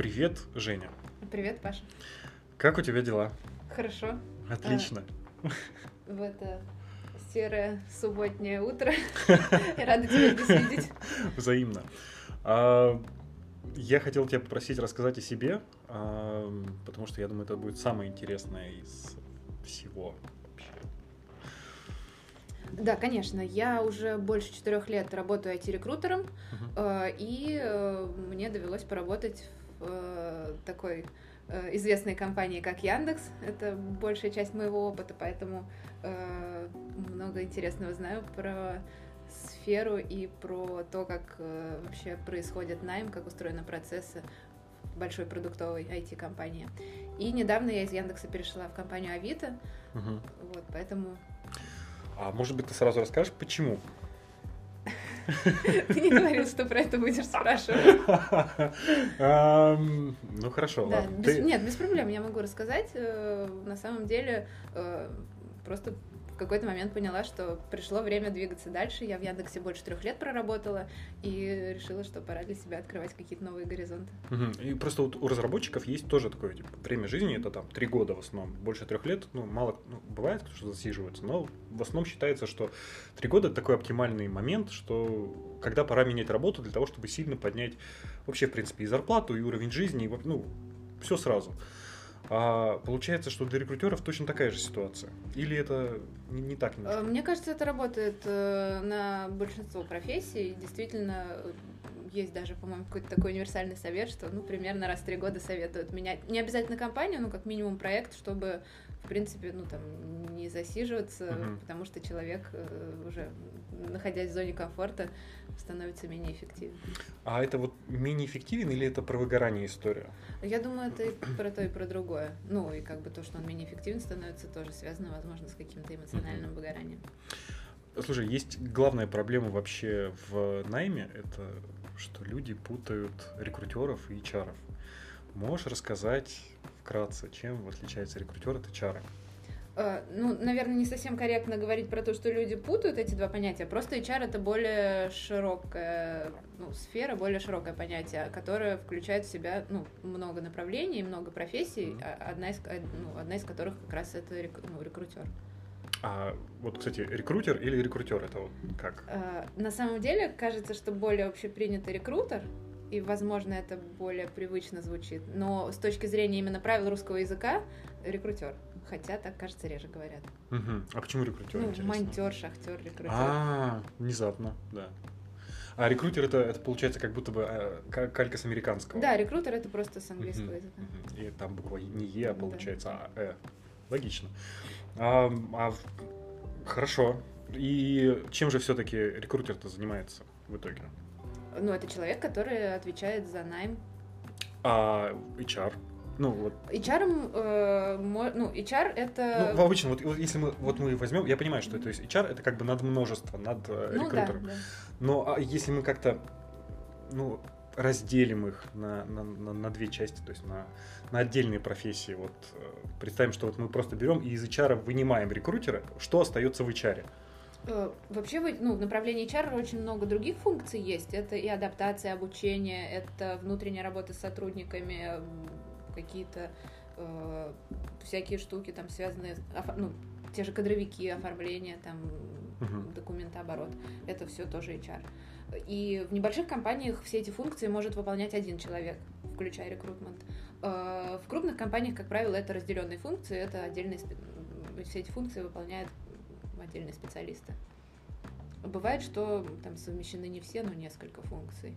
Привет, Женя. Привет, Паша. Как у тебя дела? Хорошо. Отлично. А, в это серое субботнее утро. Рада тебя здесь видеть. Взаимно. А, я хотел тебя попросить рассказать о себе, а, потому что я думаю, это будет самое интересное из всего вообще. Да, конечно. Я уже больше четырех лет работаю IT-рекрутером, uh-huh. и э, мне довелось поработать в э, такой известной компании, как Яндекс. Это большая часть моего опыта, поэтому много интересного знаю про сферу и про то, как вообще происходит найм, как устроены процессы в большой продуктовой IT-компании. И недавно я из Яндекса перешла в компанию Авито, угу. вот, поэтому а может быть, ты сразу расскажешь, почему? Ты не говорил, что про это будешь спрашивать. Ну хорошо, Нет, без проблем, я могу рассказать. Э, на самом деле, э, просто какой-то момент поняла, что пришло время двигаться дальше. Я в Яндексе больше трех лет проработала и решила, что пора для себя открывать какие-то новые горизонты. Угу. И просто вот у разработчиков есть тоже такое типа, время жизни, это там три года в основном, больше трех лет, ну мало, ну, бывает, что засиживается, но в основном считается, что три года такой оптимальный момент, что когда пора менять работу для того, чтобы сильно поднять вообще, в принципе, и зарплату, и уровень жизни, и, ну, все сразу. А получается, что для рекрутеров точно такая же ситуация? Или это не, не так немножко? Э, мне кажется, это работает э, на большинство профессий. Действительно, есть даже, по-моему, какой-то такой универсальный совет, что, ну, примерно раз в три года советуют менять. Не обязательно компанию, но как минимум проект, чтобы, в принципе, ну, там, не засиживаться, uh-huh. потому что человек э, уже, находясь в зоне комфорта, становится менее эффективным. А это вот менее эффективен или это про выгорание история? Я думаю, это и про то, и про другое. Ну, и как бы то, что он менее эффективен, становится тоже связано, возможно, с каким-то эмоциональным uh-huh. выгоранием. Слушай, есть главная проблема вообще в найме, это что люди путают рекрутеров и HR. Можешь рассказать вкратце, чем отличается рекрутер от HR? Э, ну, наверное, не совсем корректно говорить про то, что люди путают эти два понятия. Просто HR это более широкая ну, сфера, более широкое понятие, которое включает в себя ну, много направлений, много профессий, mm-hmm. одна, из, ну, одна из которых как раз это ну, рекрутер. А вот, кстати, рекрутер или рекрутер это вот как? А, на самом деле, кажется, что более общепринятый рекрутер, и, возможно, это более привычно звучит, но с точки зрения именно правил русского языка, рекрутер. Хотя так, кажется, реже говорят. Угу. А почему рекрутер? Ну, монтер, шахтер, рекрутер. А, внезапно, да. А рекрутер это, это получается как будто бы э, калька с американского. Да, рекрутер это просто с английского языка. И там буква не Е, а получается да. А, Э. Логично. А, а, хорошо. И чем же все-таки рекрутер-то занимается в итоге? Ну, это человек, который отвечает за найм. А HR? Ну, вот. HR, э, ну, HR это... Ну, обычно, вот, если мы, вот мы возьмем, я понимаю, что это, то есть HR это как бы над множество, над э, ну, рекрутером. Да, да. Но а если мы как-то, ну, разделим их на, на, на, на две части, то есть на, на отдельные профессии. Вот э, представим, что вот мы просто берем и из HR вынимаем рекрутера, что остается в HR? Э, вообще, ну, в направлении HR очень много других функций есть. Это и адаптация, обучение, это внутренняя работа с сотрудниками, какие-то э, всякие штуки, там связанные, ну, те же кадровики, оформление, там, uh-huh. документооборот. Это все тоже HR. И в небольших компаниях все эти функции может выполнять один человек, включая рекрутмент. Э, в крупных компаниях, как правило, это разделенные функции, это отдельные все эти функции выполняют отдельные специалисты. Бывает, что там совмещены не все, но несколько функций.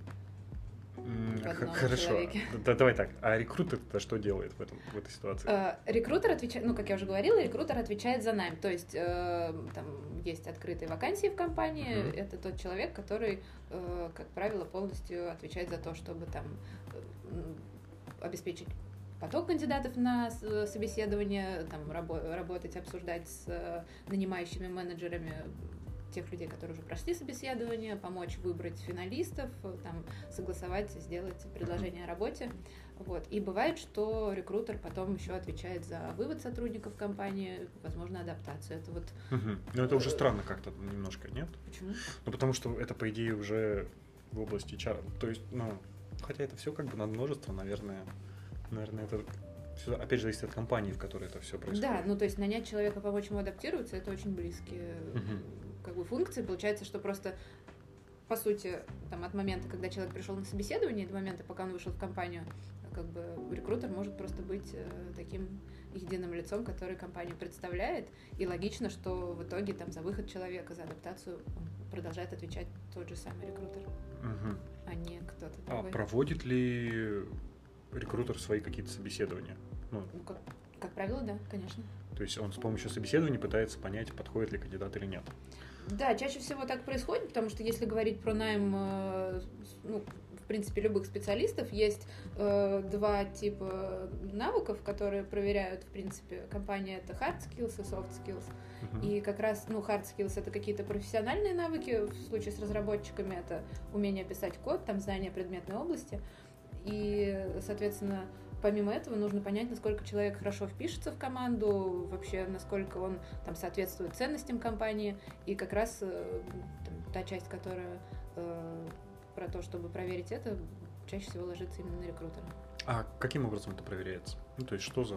Хорошо. Да, давай так. А рекрутер-то что делает в, этом, в этой ситуации? Э, рекрутер отвечает, ну, как я уже говорила, рекрутер отвечает за найм. То есть э, там есть открытые вакансии в компании. Mm-hmm. Это тот человек, который, э, как правило, полностью отвечает за то, чтобы там обеспечить поток кандидатов на собеседование, там, рабо- работать, обсуждать с нанимающими менеджерами тех людей, которые уже прошли собеседование, помочь выбрать финалистов, там, согласовать, сделать предложение о работе. Вот. И бывает, что рекрутер потом еще отвечает за вывод сотрудников компании, возможно, адаптацию. Это вот... Угу. Но это уже странно как-то немножко, нет? Почему? Ну, потому что это, по идее, уже в области HR. То есть, ну, Хотя это все как бы над множество, наверное. Наверное, это все, опять же, зависит от компании, в которой это все происходит. Да, ну то есть нанять человека, помочь ему адаптироваться, это очень близкие Мгм. как бы функции. Получается, что просто по сути, там, от момента, когда человек пришел на собеседование, до момента, пока он вышел в компанию, как бы рекрутер может просто быть э, таким единым лицом, который компанию представляет. И логично, что в итоге там за выход человека, за адаптацию продолжает отвечать тот же самый рекрутер, Мгм. а не кто-то А другой. проводит ли рекрутер свои какие-то собеседования? Ну, Ну, как, как правило, да, конечно. то есть он с помощью собеседований пытается понять, подходит ли кандидат или нет. Да, чаще всего так происходит, потому что если говорить про найм, э, ну, в принципе, любых специалистов, есть э, два типа навыков, которые проверяют, в принципе, компания. Это hard skills и soft skills. Мгм. И как раз, ну, hard skills это какие-то профессиональные навыки, в случае с разработчиками это умение писать код, там знание предметной области. И, соответственно, помимо этого нужно понять, насколько человек хорошо впишется в команду, вообще насколько он там соответствует ценностям компании. И как раз э, там, та часть, которая э, про то, чтобы проверить это, чаще всего ложится именно на рекрутера. А каким образом это проверяется? Ну, то есть что за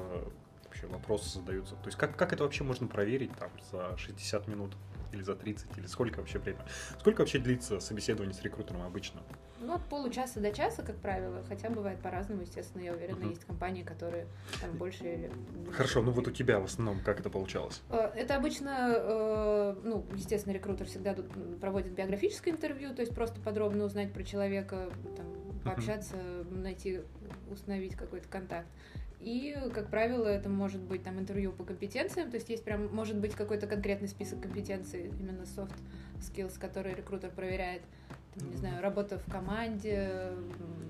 вообще вопросы задаются? То есть как, как это вообще можно проверить там за 60 минут или за 30, или сколько вообще время? Сколько вообще длится собеседование с рекрутером обычно? Ну, от получаса до часа, как правило, хотя бывает по-разному, естественно, я уверена, Мгм. есть компании, которые там больше или... Хорошо, ну вот у тебя в основном как это получалось? Э, Это обычно, э, ну, естественно, рекрутер всегда проводит биографическое интервью, то есть просто подробно узнать про человека, там, пообщаться, найти, установить какой-то контакт. И, как правило, это может быть там интервью по компетенциям, то есть есть прям, может быть, какой-то конкретный список компетенций, именно soft skills, которые рекрутер проверяет. Там, не знаю, работа в команде,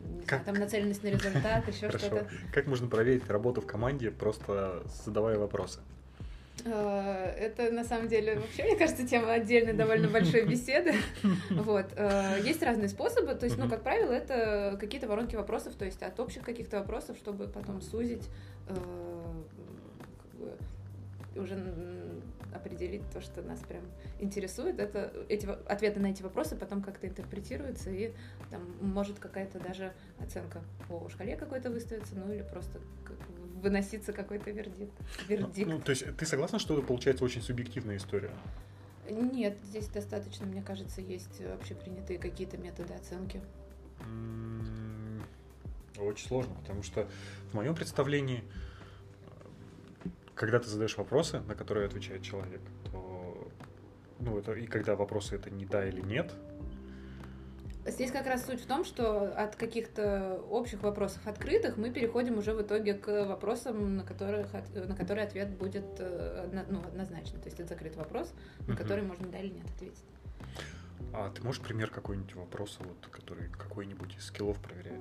не знаю, Как- там нацеленность на результат, еще что-то. Как можно проверить работу в команде, просто задавая вопросы? Э, Это на самом деле вообще, мне кажется, тема отдельной довольно большой беседы. Вот. э, Есть разные способы. То есть, ну, как правило, это какие-то воронки вопросов, то есть от общих каких-то вопросов, чтобы потом сузить, э, как бы уже определить то, что нас прям интересует. Это эти ответы на эти вопросы потом как-то интерпретируются, и там может какая-то даже оценка по шкале какой-то выставиться, ну или просто как выноситься какой-то вердикт. вердикт. Ну, то есть ты согласна, что это получается очень субъективная история? Нет, здесь достаточно, мне кажется, есть общепринятые какие-то методы оценки. Очень сложно, потому что в моем представлении, когда ты задаешь вопросы, на которые отвечает человек, то ну, это, и когда вопросы это не да или нет, Здесь как раз суть в том, что от каких-то общих вопросов открытых мы переходим уже в итоге к вопросам, на, которых, от- на которые ответ будет э, ну, однозначно. То есть это закрытый вопрос, на Мгм. который можно да или нет ответить. а ты можешь пример какой-нибудь вопроса, вот, который какой-нибудь из скиллов проверяет?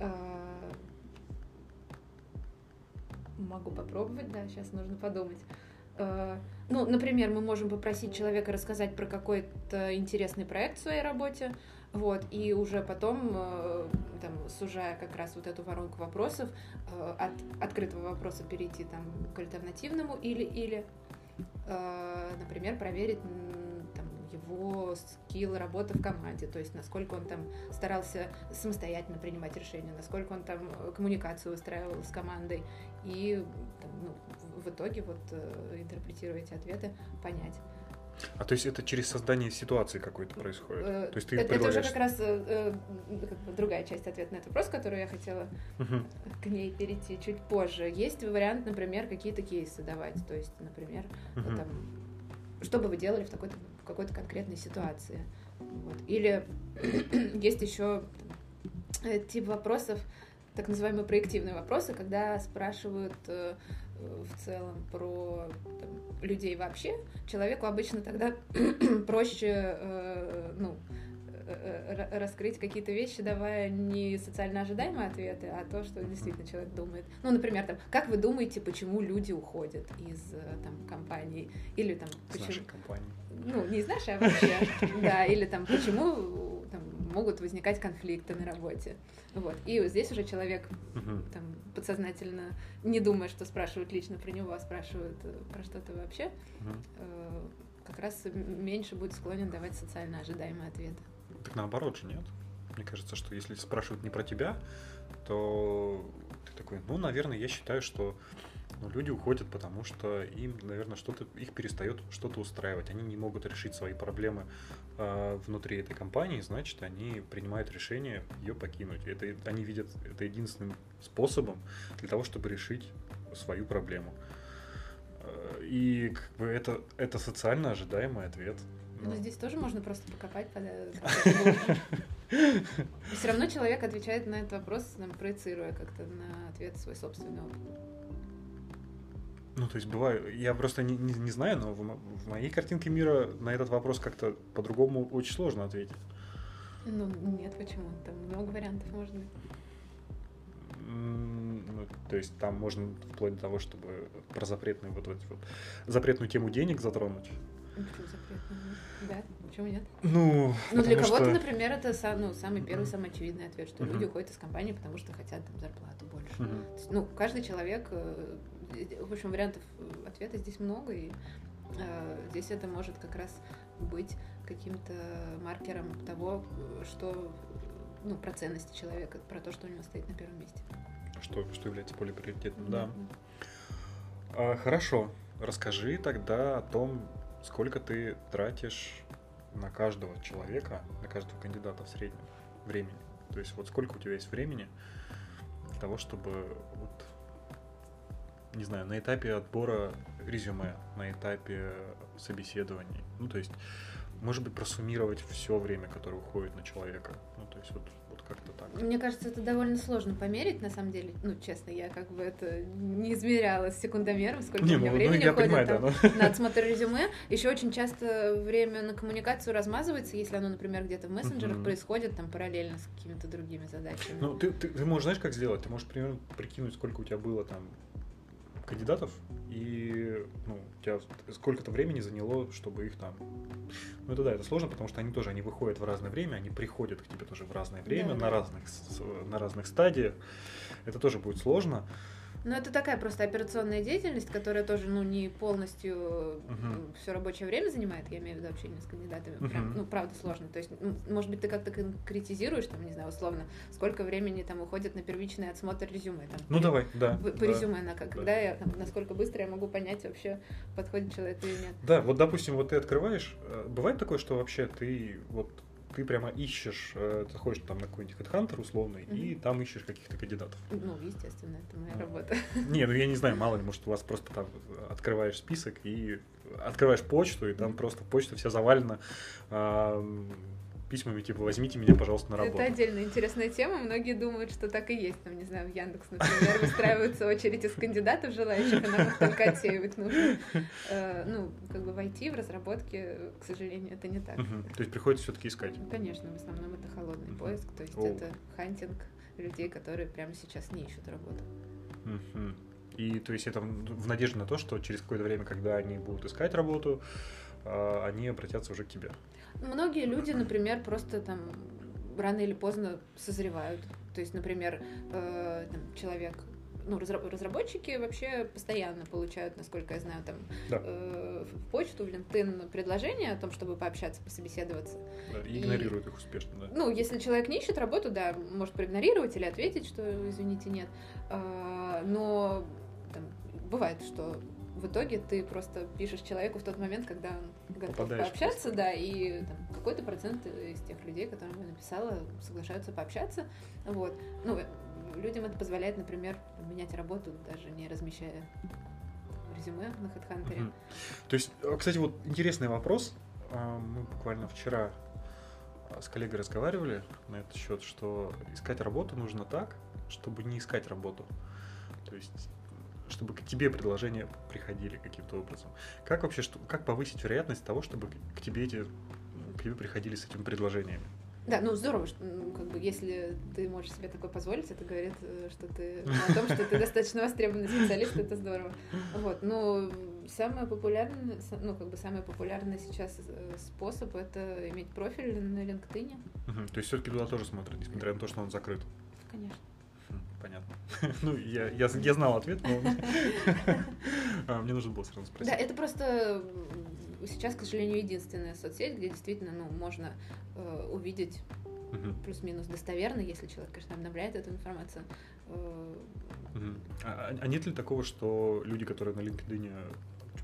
А, Могу попробовать, да, сейчас нужно подумать. А, Ну, например, мы можем попросить человека рассказать про какой-то интересный проект в своей работе, вот, и уже потом, э, там, сужая как раз вот эту воронку вопросов, э, от открытого вопроса перейти там к альтернативному или-или, э, например, проверить там, его скилл работы в команде, то есть насколько он там старался самостоятельно принимать решения, насколько он там э, коммуникацию выстраивал с командой и там, ну, в- итоге вот э, интерпретируя эти ответы, понять. А то есть это через создание ситуации какой-то происходит? Э, То есть ты это, это уже предлагаешь... как раз э, э, как бы другая часть ответа на этот вопрос, которую я хотела Мгм. к ней перейти чуть позже. Есть вариант, например, какие-то кейсы давать, то есть, например, вот Мгм. там, что бы вы делали в, такой-то, какой-то конкретной ситуации. Вот. Или есть еще э, тип вопросов, так называемые проективные вопросы, когда спрашивают э, э, в целом про там, людей вообще, человеку обычно тогда проще э, ну, раскрыть какие-то вещи, давая не социально ожидаемые ответы, а то, что действительно человек думает. Ну, например, там, как вы думаете, почему люди уходят из э, там, компании? Или там, С почему нашей компанией. ну, не из нашей, а вообще, да, или там, почему там, могут возникать конфликты на работе. Вот. И здесь уже человек там подсознательно, не думая, что спрашивают лично про него, а спрашивают э, про что-то вообще, э, как раз меньше будет склонен давать социально ожидаемые ответы. Так наоборот же, нет? Мне кажется, что если спрашивают не про тебя, то ты такой, ну, наверное, я считаю, что ну, люди уходят, потому что им, наверное, что-то их перестает что-то устраивать. Они не могут решить свои проблемы э, внутри этой компании, значит, они принимают решение ее покинуть. Это, они видят это единственным способом для того, чтобы решить свою проблему. Э, и как бы это, это социально ожидаемый ответ. Но ну. здесь тоже можно просто покопать под Все равно человек отвечает на этот вопрос, проецируя как-то на ответ свой собственный опыт. Ну, то есть бывает, я просто не, не, не знаю, но в, в моей картинке мира на этот вопрос как-то по-другому очень сложно ответить. Ну, нет, почему? Там много вариантов может быть. Ну, то есть там можно вплоть до того, чтобы про запретную вот, вот, вот запретную тему денег затронуть. Почему запретную? Да, почему нет? Ну, ну для кого-то, что... например, это сам, ну, самый первый, самый очевидный ответ, что uh-huh. люди уходят из компании, потому что хотят там зарплату больше. Uh-huh. есть, ну, каждый человек э, в общем, вариантов э, ответа здесь много, и э, здесь это может как раз быть каким-то маркером того, что, ну, про ценности человека, про то, что у него стоит на первом месте. Что, что является более приоритетным, да. да. А, хорошо, расскажи тогда о том, сколько ты тратишь на каждого человека, на каждого кандидата в среднем времени. То есть вот сколько у тебя есть времени для того, чтобы вот не знаю, на этапе отбора резюме, на этапе собеседований. Ну, то есть, может быть, просуммировать все время, которое уходит на человека. Ну, то есть, вот, как-то так. Мне кажется, это довольно сложно померить, на самом деле. Ну, честно, я как бы это не измеряла с секундомером, сколько не, у меня ну, времени ну, уходит понимаю, там, да, но... на отсмотр резюме. Еще очень часто время на коммуникацию размазывается, если оно, например, где-то в мессенджерах uh-huh. происходит там параллельно с какими-то другими задачами. Ну, ты, ты, ты можешь, знаешь, как сделать? Ты можешь примерно прикинуть, сколько у тебя было там кандидатов, и ну, у тебя сколько-то времени заняло, чтобы их там... Ну это да, это сложно, потому что они тоже, они выходят в разное время, они приходят к тебе тоже в разное время, да, на, да. Разных, на разных стадиях. Это тоже будет сложно. Ну, это такая просто операционная деятельность, которая тоже, ну, не полностью uh-huh. все рабочее время занимает, я имею в виду общение с кандидатами. Uh-huh. Прям, ну, правда, сложно. То есть, ну, может быть, ты как-то конкретизируешь, там, не знаю, условно, сколько времени там уходит на первичный отсмотр резюме. Там, ну, давай, да. По, да, резюме, на, когда да. я, там, насколько быстро я могу понять вообще, подходит человек или нет. Да, вот, допустим, вот ты открываешь, э, бывает такое, что вообще ты вот ты прямо ищешь, э, заходишь там на какой-нибудь HeadHunter условный, mm-hmm. и там ищешь каких-то кандидатов. Ну, естественно, это моя работа. Не, ну я не знаю, мало ли, может, у вас просто там открываешь список и открываешь почту, и там просто почта вся завалена письмами, типа, возьмите меня, пожалуйста, на работу. Это отдельно интересная тема. Многие думают, что так и есть. Там, не знаю, в Яндекс, например, выстраиваются очередь из кандидатов желающих, а нам их только отсеивать нужно. Э, ну, как бы войти в разработке, к сожалению, это не так. То есть приходится все-таки искать? Конечно, в основном это холодный поиск, то есть это хантинг людей, которые прямо сейчас не ищут работу. И то есть это в надежде на то, что через какое-то время, когда они будут искать работу, а, они обратятся уже к тебе. Многие люди, например, просто там рано или поздно созревают. То есть, например, э, там, человек ну, разработчики вообще постоянно получают, насколько я знаю, там да. э, в почту, в LinkedIn предложение о том, чтобы пообщаться, пособеседоваться. Да, и игнорируют их успешно, да. Ну, если человек не ищет работу, да, может проигнорировать или ответить, что, извините, нет. Э, но там, бывает, что в итоге ты просто пишешь человеку в тот момент, когда он готов Попадаешь пообщаться, да, и там, какой-то процент из тех людей, которым я написала, соглашаются пообщаться. Вот. Ну, людям это позволяет, например, менять работу, даже не размещая резюме на HeadHunter. Угу. То есть, а, кстати, вот интересный вопрос. А, мы буквально вчера а, с коллегой разговаривали на этот счет, что искать работу нужно так, чтобы не искать работу. То есть чтобы к тебе предложения приходили каким-то образом. Как вообще, что, как повысить вероятность того, чтобы к тебе эти, к тебе приходили с этими предложениями? Да, ну здорово, что, ну, как бы, если ты можешь себе такое позволить, это говорит, э, что ты о том, что ты достаточно востребованный специалист, это здорово. Вот, но самое популярное, ну как бы самый популярный сейчас э, способ это иметь профиль на LinkedIn. Угу, то есть все-таки туда тоже смотрят, несмотря на то, что он закрыт. Конечно понятно. ну, я, я, я знал ответ, но а, мне нужно было сразу спросить. Да, это просто сейчас, к сожалению, единственная соцсеть, где действительно ну, можно э, увидеть Мгм. плюс-минус достоверно, если человек, конечно, обновляет эту информацию. э, Мгм. А, а- нет ли такого, что люди, которые на LinkedIn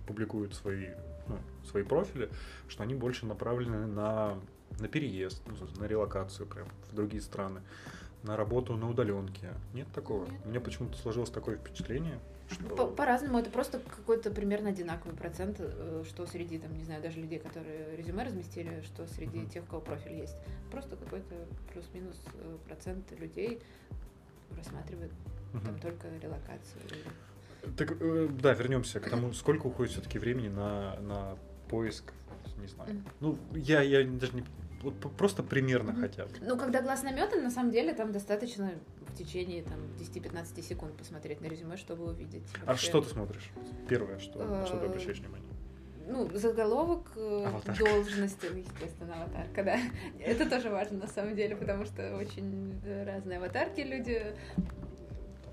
публикуют свои, ну, свои профили, что они больше направлены на, на переезд, ну, на релокацию прям в другие страны, на работу на удаленке? Нет такого? Нет. У меня почему-то сложилось такое впечатление, что... По- По-разному, это просто какой-то примерно одинаковый процент, э, что среди, там, не знаю, даже людей, которые резюме разместили, что среди Мгм. тех, у кого профиль есть. Просто какой-то плюс-минус э, процент людей рассматривает Мгм. там только релокацию. Так, э, да, вернемся к тому, сколько уходит все-таки времени на, на поиск, не знаю. Мгм. Ну, я, я даже не... Вот просто примерно Мгм. хотя бы. Ну, когда глаз наметан, на самом деле там достаточно в течение там, 10-15 секунд посмотреть на резюме, чтобы увидеть. А вообще. что ты смотришь? Первое, что, на что ты Э, обращаешь внимание? Ну, заголовок, э, Аватарка. должности, ну, естественно, аватарка, да. Это тоже важно на самом деле, потому что очень э, разные аватарки люди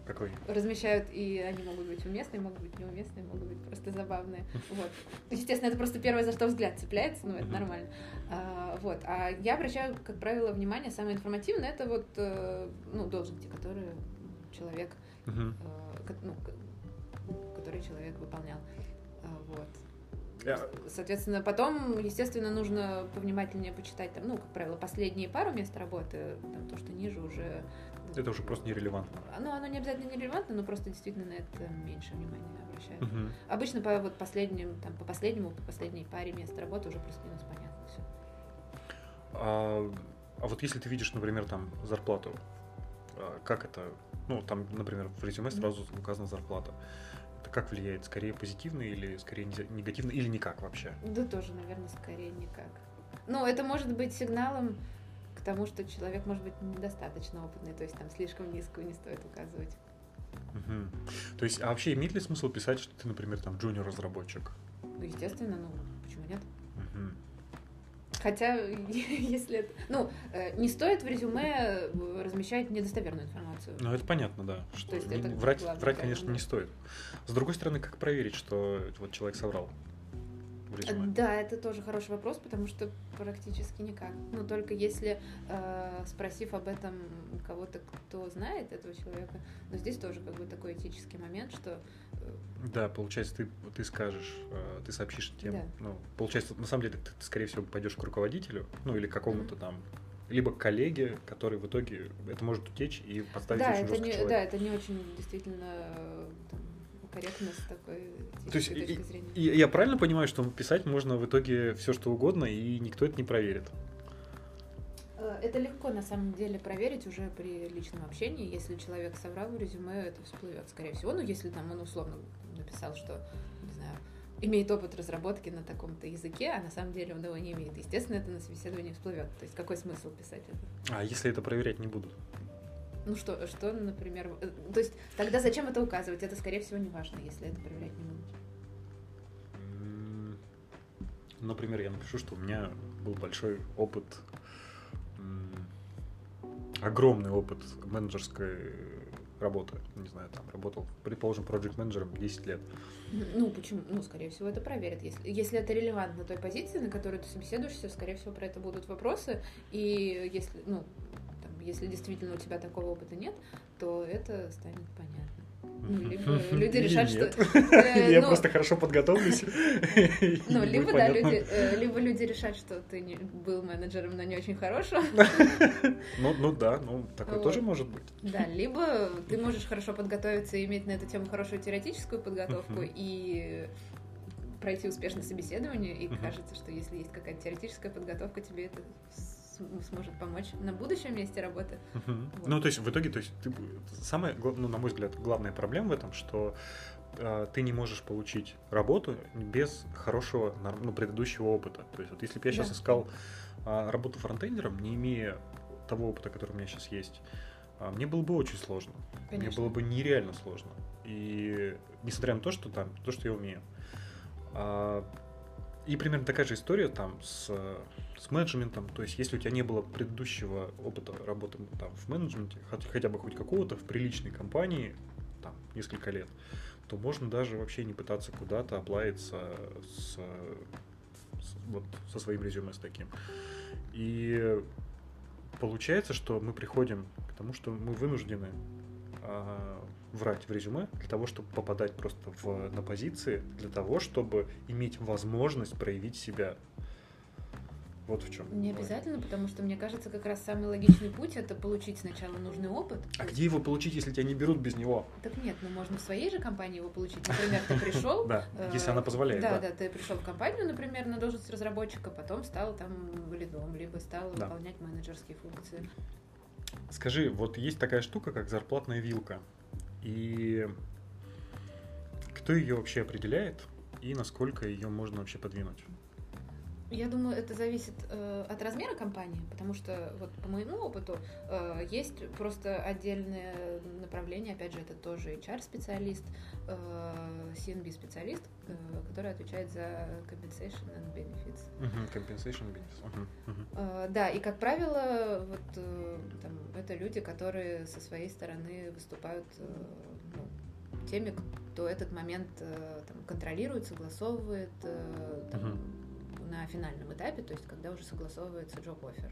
Какой? размещают, и они могут быть уместные, могут быть неуместные, могут быть просто забавные. Вот. Естественно, это просто первое, за что взгляд цепляется, но это Мгм. нормально. А, вот. А я обращаю, как правило, внимание, самое информативное, это вот, э, ну, должности, которые человек, э, ну, ко- которые человек выполнял. А, Вот. Соответственно, потом, естественно, нужно повнимательнее почитать, там, ну, как правило, последние пару мест работы, там, то, что ниже уже... Это уже просто нерелевантно. Ну, оно не обязательно нерелевантно, но просто действительно на это меньше внимания обращают. Мгм. Обычно по вот последним, там, по последнему, по последней паре мест работы уже плюс-минус понятно все. А, а вот если ты видишь, например, там зарплату, а, как это, ну, там, например, в резюме сразу указана зарплата. Это как влияет? Скорее позитивно или скорее не- негативно, или никак вообще? Да тоже, наверное, скорее никак. Ну, это может быть сигналом к тому, что человек может быть недостаточно опытный, то есть там слишком низкую не стоит указывать. Мгм. То есть, а вообще имеет ли смысл писать, что ты, например, там джуниор-разработчик? Ну, естественно, ну, почему нет? Мгм. Хотя, если это... Ну, э, не стоит в резюме э, размещать недостоверную информацию. Ну, это понятно, да. Что То есть не- это врать, главное врать, конечно, не стоит. С другой стороны, как проверить, что вот человек соврал в резюме? Да, это тоже хороший вопрос, потому что практически никак. Ну, только если, э, спросив об этом кого-то, кто знает этого человека, но здесь тоже как бы такой этический момент, что э, Да, получается, ты, ты скажешь, э, ты сообщишь тем, Да. ну, получается, на самом деле, ты, ты, скорее всего, пойдешь к руководителю, ну, или к какому-то там, либо коллеге, который в итоге, это может утечь и подставить да, очень это не, человека. да, это не очень действительно э, там, корректно с такой То есть, и- точки зрения. и я правильно понимаю, что писать можно в итоге все, что угодно, и никто это не проверит? Э, Это легко на самом деле проверить уже при личном общении. Если человек соврал в резюме, это всплывет, скорее всего. Ну, если там он условно написал, что, не знаю, имеет опыт разработки на таком-то языке, а на самом деле он его не имеет. Естественно, это на собеседовании всплывет. То есть какой смысл писать это? А если это проверять не будут? Ну что, что, например, э, то есть тогда зачем это указывать? Это, скорее всего, не важно, если это проверять не будут. Например, я напишу, что у меня был большой опыт, огромный опыт менеджерской работы. Не знаю, там работал, предположим, проект менеджером 10 лет. Ну, почему? Ну, скорее всего, это проверят. Если, если это релевантно той позиции, на которой ты собеседуешься, скорее всего, про это будут вопросы. И если, ну, если действительно у тебя такого опыта нет, то это станет понятно. Ну, либо люди решат, нет. что... э, Я ну, просто хорошо подготовлюсь. Ну, либо, да, люди, э, либо люди решат, что ты не, был менеджером, но не очень хорошим. Ну, ну да, ну такое Вот. тоже может быть. Да, либо ты можешь хорошо подготовиться и иметь на эту тему хорошую теоретическую подготовку и пройти успешно собеседование, и кажется, что если есть какая-то теоретическая подготовка, тебе это сможет помочь на будущем месте работы. Мгм. Вот. Ну, то есть, в итоге, то есть, ты, самая, ну, на мой взгляд, главная проблема в этом, что э, ты не можешь получить работу без хорошего, ну, предыдущего опыта. То есть, вот если бы я сейчас Да. искал а, работу фронтендером, не имея того опыта, который у меня сейчас есть, а, мне было бы очень сложно. Мне Конечно. было бы нереально сложно. И несмотря на то, что там, то, что я умею. А, И примерно такая же история там с, с менеджментом. То есть, если у тебя не было предыдущего опыта работы там, в менеджменте, хотя, бы хоть какого-то в приличной компании, там, несколько лет, то можно даже вообще не пытаться куда-то оплавиться с вот со своим резюме с таким. И получается, что мы приходим к тому, что мы вынуждены э, врать в резюме для того, чтобы попадать просто в, на позиции, для того, чтобы иметь возможность проявить себя вот в чем. Не обязательно, потому что мне кажется, как раз самый логичный путь это получить сначала нужный опыт. А где его получить, если тебя не берут без него? Так нет, ну можно в своей же компании его получить. Например, ты пришел. Да, если она позволяет. Да, да, ты пришел в компанию, например, на должность разработчика, потом стал там лидом, либо стал выполнять менеджерские функции. Скажи, вот есть такая штука, как зарплатная вилка. И кто ее вообще определяет и насколько ее можно вообще подвинуть? Я думаю, это зависит э, от размера компании, потому что вот по моему опыту э, есть просто отдельное направление, опять же, это тоже HR-специалист, э, CNB-специалист, э, который отвечает за compensation and benefits. Uh-huh, compensation benefits. Uh-huh, uh-huh. Э, да, и как правило, вот э, там, это люди, которые со своей стороны выступают э, ну, теми, кто этот момент э, там, контролирует, согласовывает, э, там, uh-huh на финальном этапе, то есть когда уже согласовывается offer.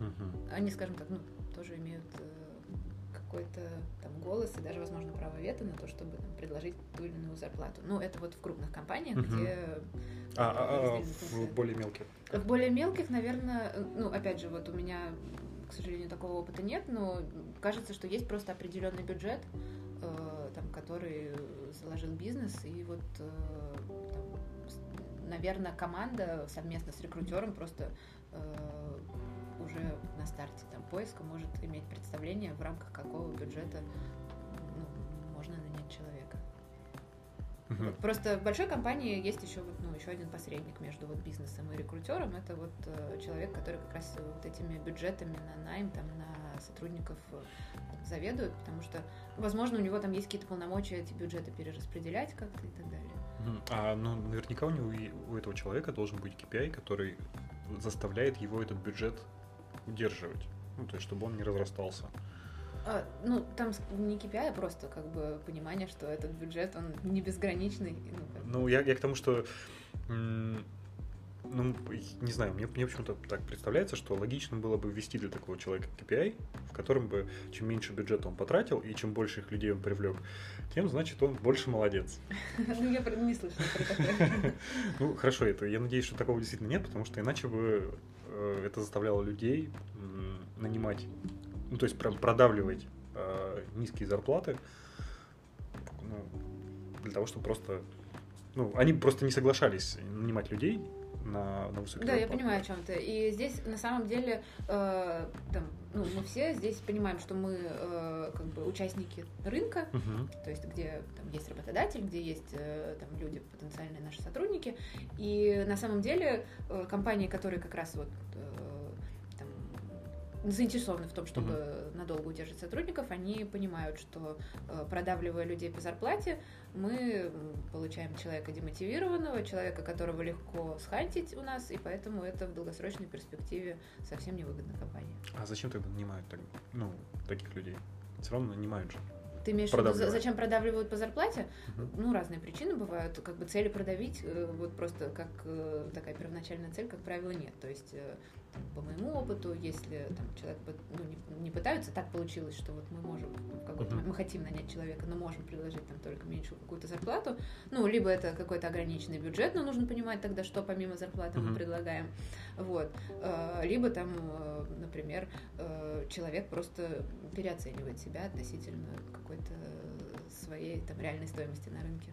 Uh-huh. Они, скажем так, ну, тоже имеют э, какой-то там голос и даже, возможно, право вето на то, чтобы там, предложить ту или иную зарплату. Ну, это вот в крупных компаниях, uh-huh. где... А, а, а в более мелких? В более мелких, наверное, ну, опять же, вот у меня, к сожалению, такого опыта нет, но кажется, что есть просто определенный бюджет, э, там, который заложил бизнес, и вот э, там, наверное, команда совместно с рекрутером просто э, уже на старте там, поиска может иметь представление, в рамках какого бюджета ну, можно нанять человека. Вот, просто в большой компании есть еще вот, ну, еще один посредник между вот бизнесом и рекрутером. Это вот э, человек, который как раз вот этими бюджетами на найм, там, на сотрудников э, заведует, потому что, возможно, у него там есть какие-то полномочия эти бюджеты перераспределять как-то и так далее. А ну, наверняка у него у этого человека должен быть KPI, который заставляет его этот бюджет удерживать. Ну, то есть, чтобы он не разрастался. А, ну, там не KPI, а просто как бы понимание, что этот бюджет, он не безграничный. Ну, ну я, я к тому, что ну, не знаю, мне, мне почему-то так представляется, что логично было бы ввести для такого человека KPI, в котором бы чем меньше бюджета он потратил и чем больше их людей он привлек, тем, значит, он больше молодец. Ну, я не слышала про такое. Ну, хорошо, это, я надеюсь, что такого действительно нет, потому что иначе бы э, это заставляло людей нанимать, ну, то есть продавливать э, низкие зарплаты ну, для того, чтобы просто ну, они просто не соглашались нанимать людей, на, на высокий Да, я понимаю, о чем ты. И здесь на самом деле э, там, ну, мы все здесь понимаем, что мы э, как бы участники рынка, угу. то есть где там есть работодатель, где есть э, там люди потенциальные наши сотрудники, и на самом деле э, компании, которые как раз вот э, заинтересованы в том, чтобы uh-huh. надолго удержать сотрудников, они понимают, что э, продавливая людей по зарплате, мы получаем человека демотивированного, человека, которого легко схантить у нас, и поэтому это в долгосрочной перспективе совсем невыгодно компании. А зачем тогда нанимают так, ну, таких людей? Все равно нанимают же. Ты имеешь в виду, зачем продавливают по зарплате? Угу. Ну, разные причины бывают. Как бы цели продавить, э, вот просто как э, такая первоначальная цель, как правило, нет. То есть по моему опыту, если там, человек ну, не, не пытаются, так получилось, что вот мы можем в какой-то мы хотим нанять человека, но можем предложить там только меньшую какую-то зарплату, ну, либо это какой-то ограниченный бюджет, но нужно понимать тогда, что помимо зарплаты uh-huh. мы предлагаем, вот, э, либо там, э, например, э, человек просто переоценивает себя относительно какой-то своей там реальной стоимости на рынке.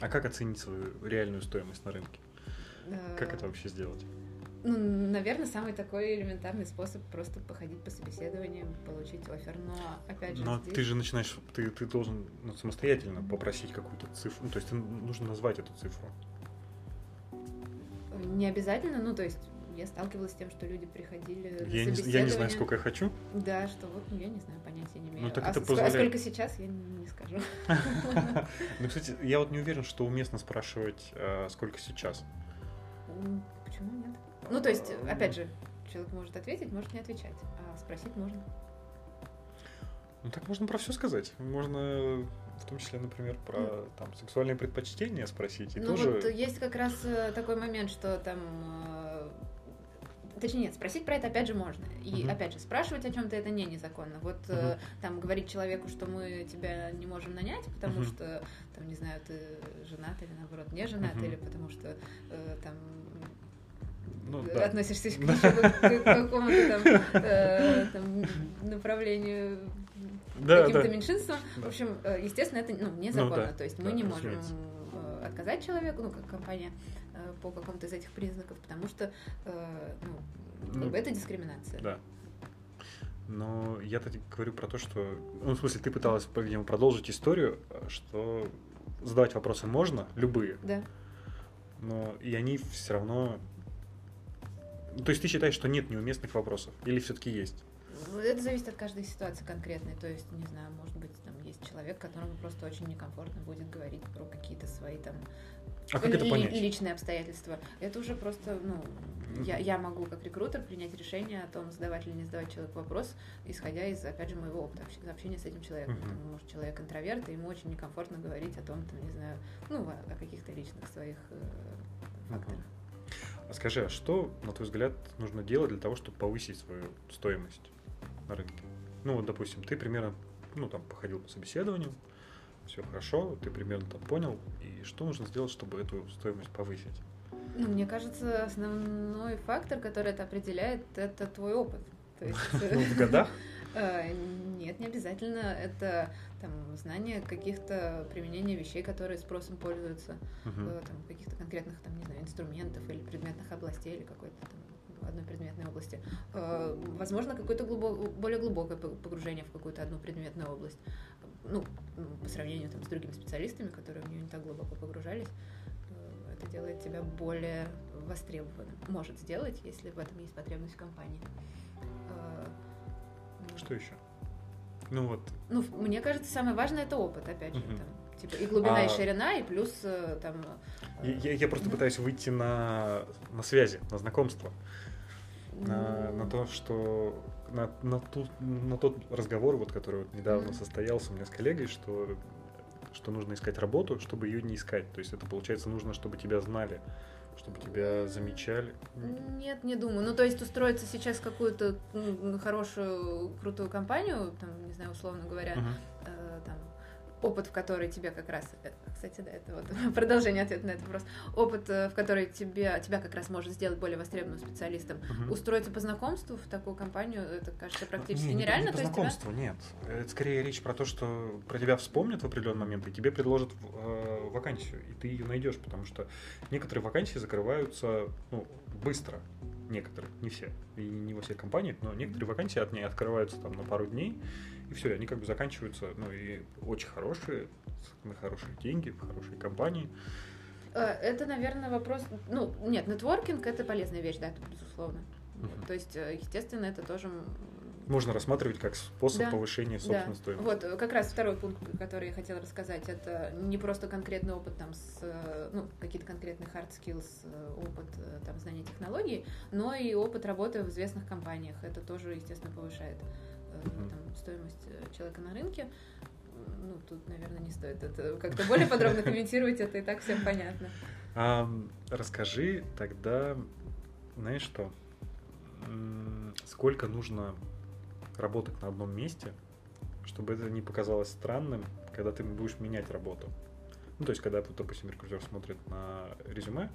А как оценить свою реальную стоимость на рынке? Как это вообще сделать? Ну, наверное, самый такой элементарный способ просто походить по собеседованиям, получить офер. Но опять же. Но здесь... ты же начинаешь, ты, ты должен ну, самостоятельно попросить какую-то цифру. Ну, то есть нужно назвать эту цифру. Не обязательно, ну, то есть я сталкивалась с тем, что люди приходили я на не, я не знаю, сколько я хочу. Да, что вот, ну, я не знаю, понятия не имею. Ну, так а это позволяет... сколько сейчас, я не скажу. Ну, кстати, я вот не уверен, что уместно спрашивать, э, сколько сейчас. Почему нет? Ну, то есть, опять же, человек может ответить, может не отвечать, а спросить можно. Ну, так можно про все сказать. Можно в том числе, например, про Ну. там сексуальные предпочтения спросить. И Ну тоже... вот есть как раз э, такой момент, что там... э, Точнее, нет, спросить про это опять же можно. И Мгм. опять же, спрашивать о чем-то это не незаконно. Вот э, Мгм. там говорить человеку, что мы тебя не можем нанять, потому Мгм. что, там, не знаю, ты женат или наоборот не женат, Мгм. или потому что э, там Ну, э, да. относишься к, Да. к какому-то там, э, там направлению Да, каким-то да. меньшинством. Да. В общем, э, естественно, это ну, незаконно. да, То есть мы да, не можем разумеется. э, отказать человеку, ну, как компания, по какому-то из этих признаков, потому что ну, как Ну, бы это дискриминация. Да. Но я-то говорю про то, что... Ну, в смысле, ты пыталась, видимо, продолжить историю, что задавать вопросы можно, любые, Да. но и они все равно... То есть ты считаешь, что нет неуместных вопросов? Или все-таки есть? Это зависит от каждой ситуации конкретной. То есть, не знаю, может быть, там есть человек, которому просто очень некомфортно будет говорить про какие-то свои там А как это понять? личные обстоятельства. Это уже просто, ну, я, я могу как рекрутер принять решение о том, задавать или не задавать человеку вопрос, исходя из, опять же, моего опыта общ- общения с этим человеком. Там, может, человек интроверт, и ему очень некомфортно говорить о том, там, не знаю, ну, о, о каких-то личных своих э, факторах. А скажи, а что, на твой взгляд, нужно делать для того, чтобы повысить свою стоимость на рынке? Ну, вот, допустим, ты примерно, ну, там, походил по собеседованию, все хорошо, ты примерно там понял, и что нужно сделать, чтобы эту стоимость повысить? Ну, мне кажется, основной фактор, который это определяет, это твой опыт. То есть, Ну, в годах? Э, Нет, не обязательно. Это там знание каких-то применения вещей, которые спросом пользуются, э, там, каких-то конкретных, там, не знаю, инструментов или предметных областей, или какой-то там одной предметной области. Э, Возможно, какое-то глубо- более глубокое пог- погружение в какую-то одну предметную область. Ну, по сравнению там, с другими специалистами, которые в нее не так глубоко погружались, это делает тебя более востребованным. Может сделать, если в этом есть потребность в компании. Ну, Что еще? Ну вот, ну, мне кажется, самое важное это опыт, опять же. Там, типа и глубина, и А- ширина, и плюс э, там. э, я, я- просто ну, пытаюсь выйти на, на связи, на знакомство, на, ну, на то, что на, на, ту, на тот разговор, вот, который вот недавно Мгм. состоялся у меня с коллегой, что что нужно искать работу, чтобы ее не искать. То есть это получается нужно, чтобы тебя знали, чтобы тебя замечали. Нет, не думаю. Ну, то есть устроиться сейчас в какую-то м, хорошую, крутую компанию, там, не знаю, условно говоря, Мгм. э, там, опыт, в который тебе как раз... э, Кстати, да, это вот продолжение ответа на этот вопрос. Опыт, э, в который тебе, тебя как раз может сделать более востребованным специалистом. Мгм. Устроиться по знакомству в такую компанию, это, кажется, практически Не, не- нереально. Не, по есть тебя- знакомству, нет. Это скорее речь про то, что про тебя вспомнят в определенный момент, и тебе предложат э, вакансию, и ты ее найдешь, потому что некоторые вакансии закрываются ну, быстро. Некоторые, не все. И не во всех компаниях, но некоторые вакансии от ней открываются там на пару дней, и все, они как бы заканчиваются, ну и очень хорошие, на хорошие деньги, в хорошие компании. Э, Это, наверное, вопрос... Ну, нет, нетворкинг — это полезная вещь, да, это безусловно. Мгм. То есть, э, естественно, это тоже... Можно рассматривать как способ Да, повышения Да, собственной стоимости. вот как раз второй пункт, который я хотела рассказать, это не просто конкретный опыт там с, э, ну, какие-то конкретные hard skills, э, опыт э, там знания технологий, но и опыт работы в известных компаниях. Это тоже, естественно, повышает там, стоимость человека на рынке. Ну, тут, наверное, не стоит это как-то более подробно комментировать, это и так всем понятно. Расскажи тогда, знаешь что, сколько нужно работать на одном месте, чтобы это не показалось странным, когда ты будешь менять работу. Ну, то есть, когда, допустим, рекрутер смотрит на резюме,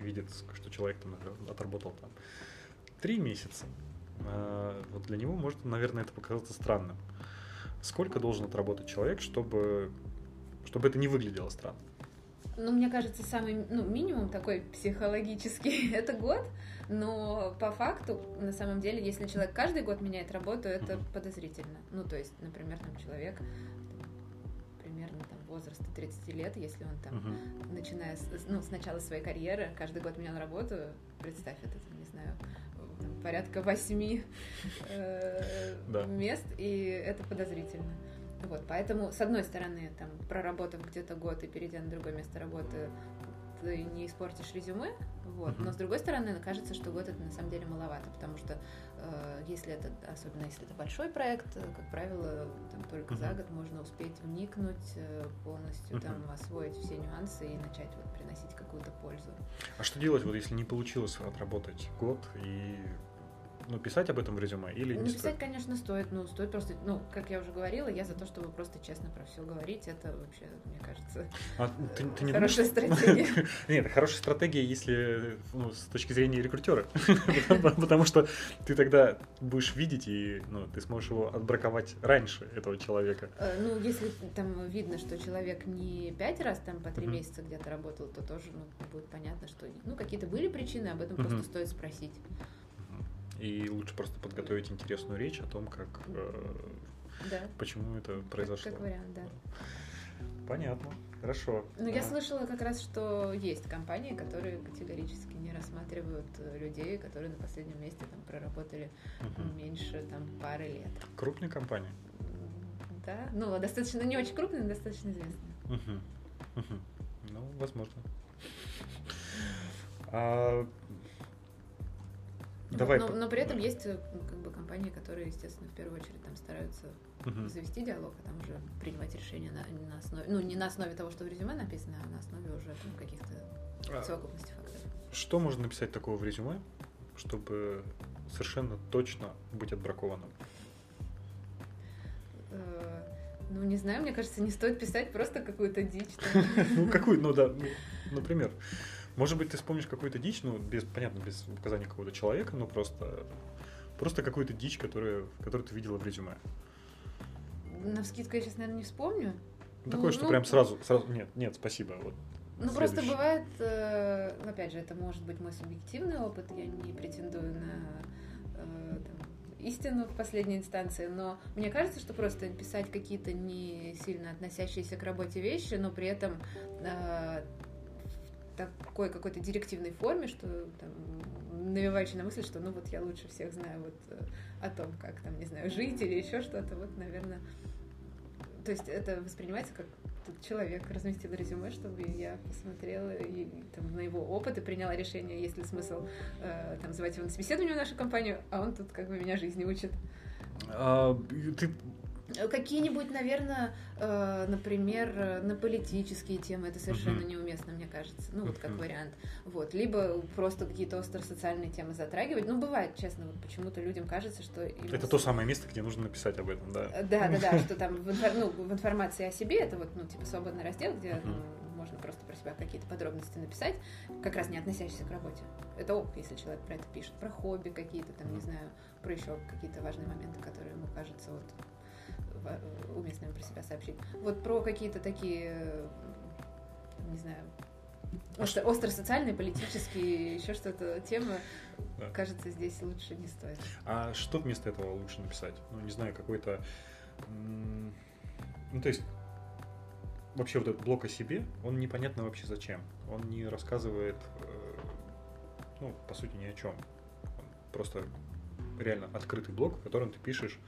видит, что человек там отработал там три месяца, а, вот для него может, наверное, это показаться странным. Сколько должен отработать человек, чтобы, чтобы это не выглядело странно? Ну, мне кажется, самый ну, минимум такой психологический это год, но по факту, на самом деле, если человек каждый год меняет работу, это Мгм. подозрительно. Ну, то есть, например, там человек примерно там возраста 30 лет, если он там, Мгм. начиная с, ну, с начала своей карьеры, каждый год менял работу, представь, это, там, не знаю, там, порядка восьми э, Да. мест, и это подозрительно. Вот, поэтому, с одной стороны, там, проработав где-то год и перейдя на другое место работы, ты не испортишь резюме, вот. Но с другой стороны, кажется, что год это на самом деле маловато, потому что э, если это, особенно если это большой проект, э, как правило, там только за год можно успеть вникнуть э, полностью, там освоить все нюансы и начать вот приносить какую-то пользу. А что делать, вот если не получилось отработать год и ну, писать об этом в резюме или Ну, не писать, стоит? конечно, стоит, ну, стоит просто, ну, как я уже говорила, я за то, чтобы просто честно про все говорить, это вообще, мне кажется, А ты, ты не хорошая думаешь, стратегия. Нет, это хорошая стратегия, если ну, с точки зрения рекрутера. Потому- что ты тогда будешь видеть, и ну, ты сможешь его отбраковать раньше, этого человека. Э, Ну, если там видно, что человек не пять раз там по три месяца где-то работал, то тоже ну, будет понятно, что ну какие-то были причины, об этом просто стоит спросить. И лучше просто подготовить интересную речь о том, как э, Да. почему это Как, произошло. как вариант, да. Понятно. Хорошо. Ну, я А, слышала как раз, что есть компании, которые категорически не рассматривают э, людей, которые на последнем месте там проработали мгм. меньше там пары лет. Крупные компании. Да, ну, достаточно, не очень крупные, но достаточно известные. Мгм. Мгм. Ну, возможно. А, Давай. но, но при этом есть э, как бы компании, которые, естественно, в первую очередь там стараются Мгм. завести диалог, а там уже принимать решения на, на основе, ну, не на основе того, что в резюме написано, а на основе уже там каких-то А, совокупности факторов. Что можно написать такого в резюме, чтобы совершенно точно быть отбракованным? Э, Ну, не знаю, мне кажется, не стоит писать просто какую-то дичь. Ну, какую, ну да, ну, например. Может быть, ты вспомнишь какую-то дичь, ну, без, понятно, без указания какого-то человека, но просто, просто какую-то дичь, которую, которую ты видела в резюме. На вскидку я сейчас, наверное, не вспомню. Ну, Такое, Ну, что ну, прям сразу, сразу, нет, нет, спасибо, вот. Ну, просто следующее. бывает, э, ну, опять же, это может быть мой субъективный опыт, я не претендую на э, там, истину в последней инстанции, но мне кажется, что просто писать какие-то не сильно относящиеся к работе вещи, но при этом э, такой какой-то директивной форме, что там, навевающей на мысль, что ну вот я лучше всех знаю вот э, о том, как там, не знаю, жить или еще что-то, вот, наверное, то есть это воспринимается как тут человек разместил резюме, чтобы я посмотрела и, там, на его опыт и приняла решение, есть ли смысл э, там, звать его на собеседование в нашу компанию, а он тут как бы меня жизни учит. А, ты, Какие-нибудь, наверное, э, например, на политические темы это совершенно Мгм. неуместно, мне кажется. Ну, вот как Мгм. вариант. Вот. Либо просто какие-то остросоциальные темы затрагивать. Ну, бывает, честно, вот почему-то людям кажется, что... им это то самое место, где нужно написать об этом, да? Э, Да, да, да, что там в, инфор- ну, в информации о себе это вот, ну, типа свободный раздел, где ну, можно просто про себя какие-то подробности написать, как раз не относящиеся к работе. Это ок, если человек про это пишет, про хобби какие-то, там, не знаю, про еще какие-то важные моменты, которые ему кажется вот уместными про себя сообщить. Вот про какие-то такие, не знаю, А остро- остросоциальные, политические, еще что-то темы, Да. кажется, здесь лучше не стоит. А что вместо этого лучше написать? Ну, не знаю, какой-то... Ну, то есть, вообще вот этот блок о себе, он непонятно вообще зачем. Он не рассказывает, э, ну, по сути, ни о чем. Он просто реально открытый блок, в котором ты пишешь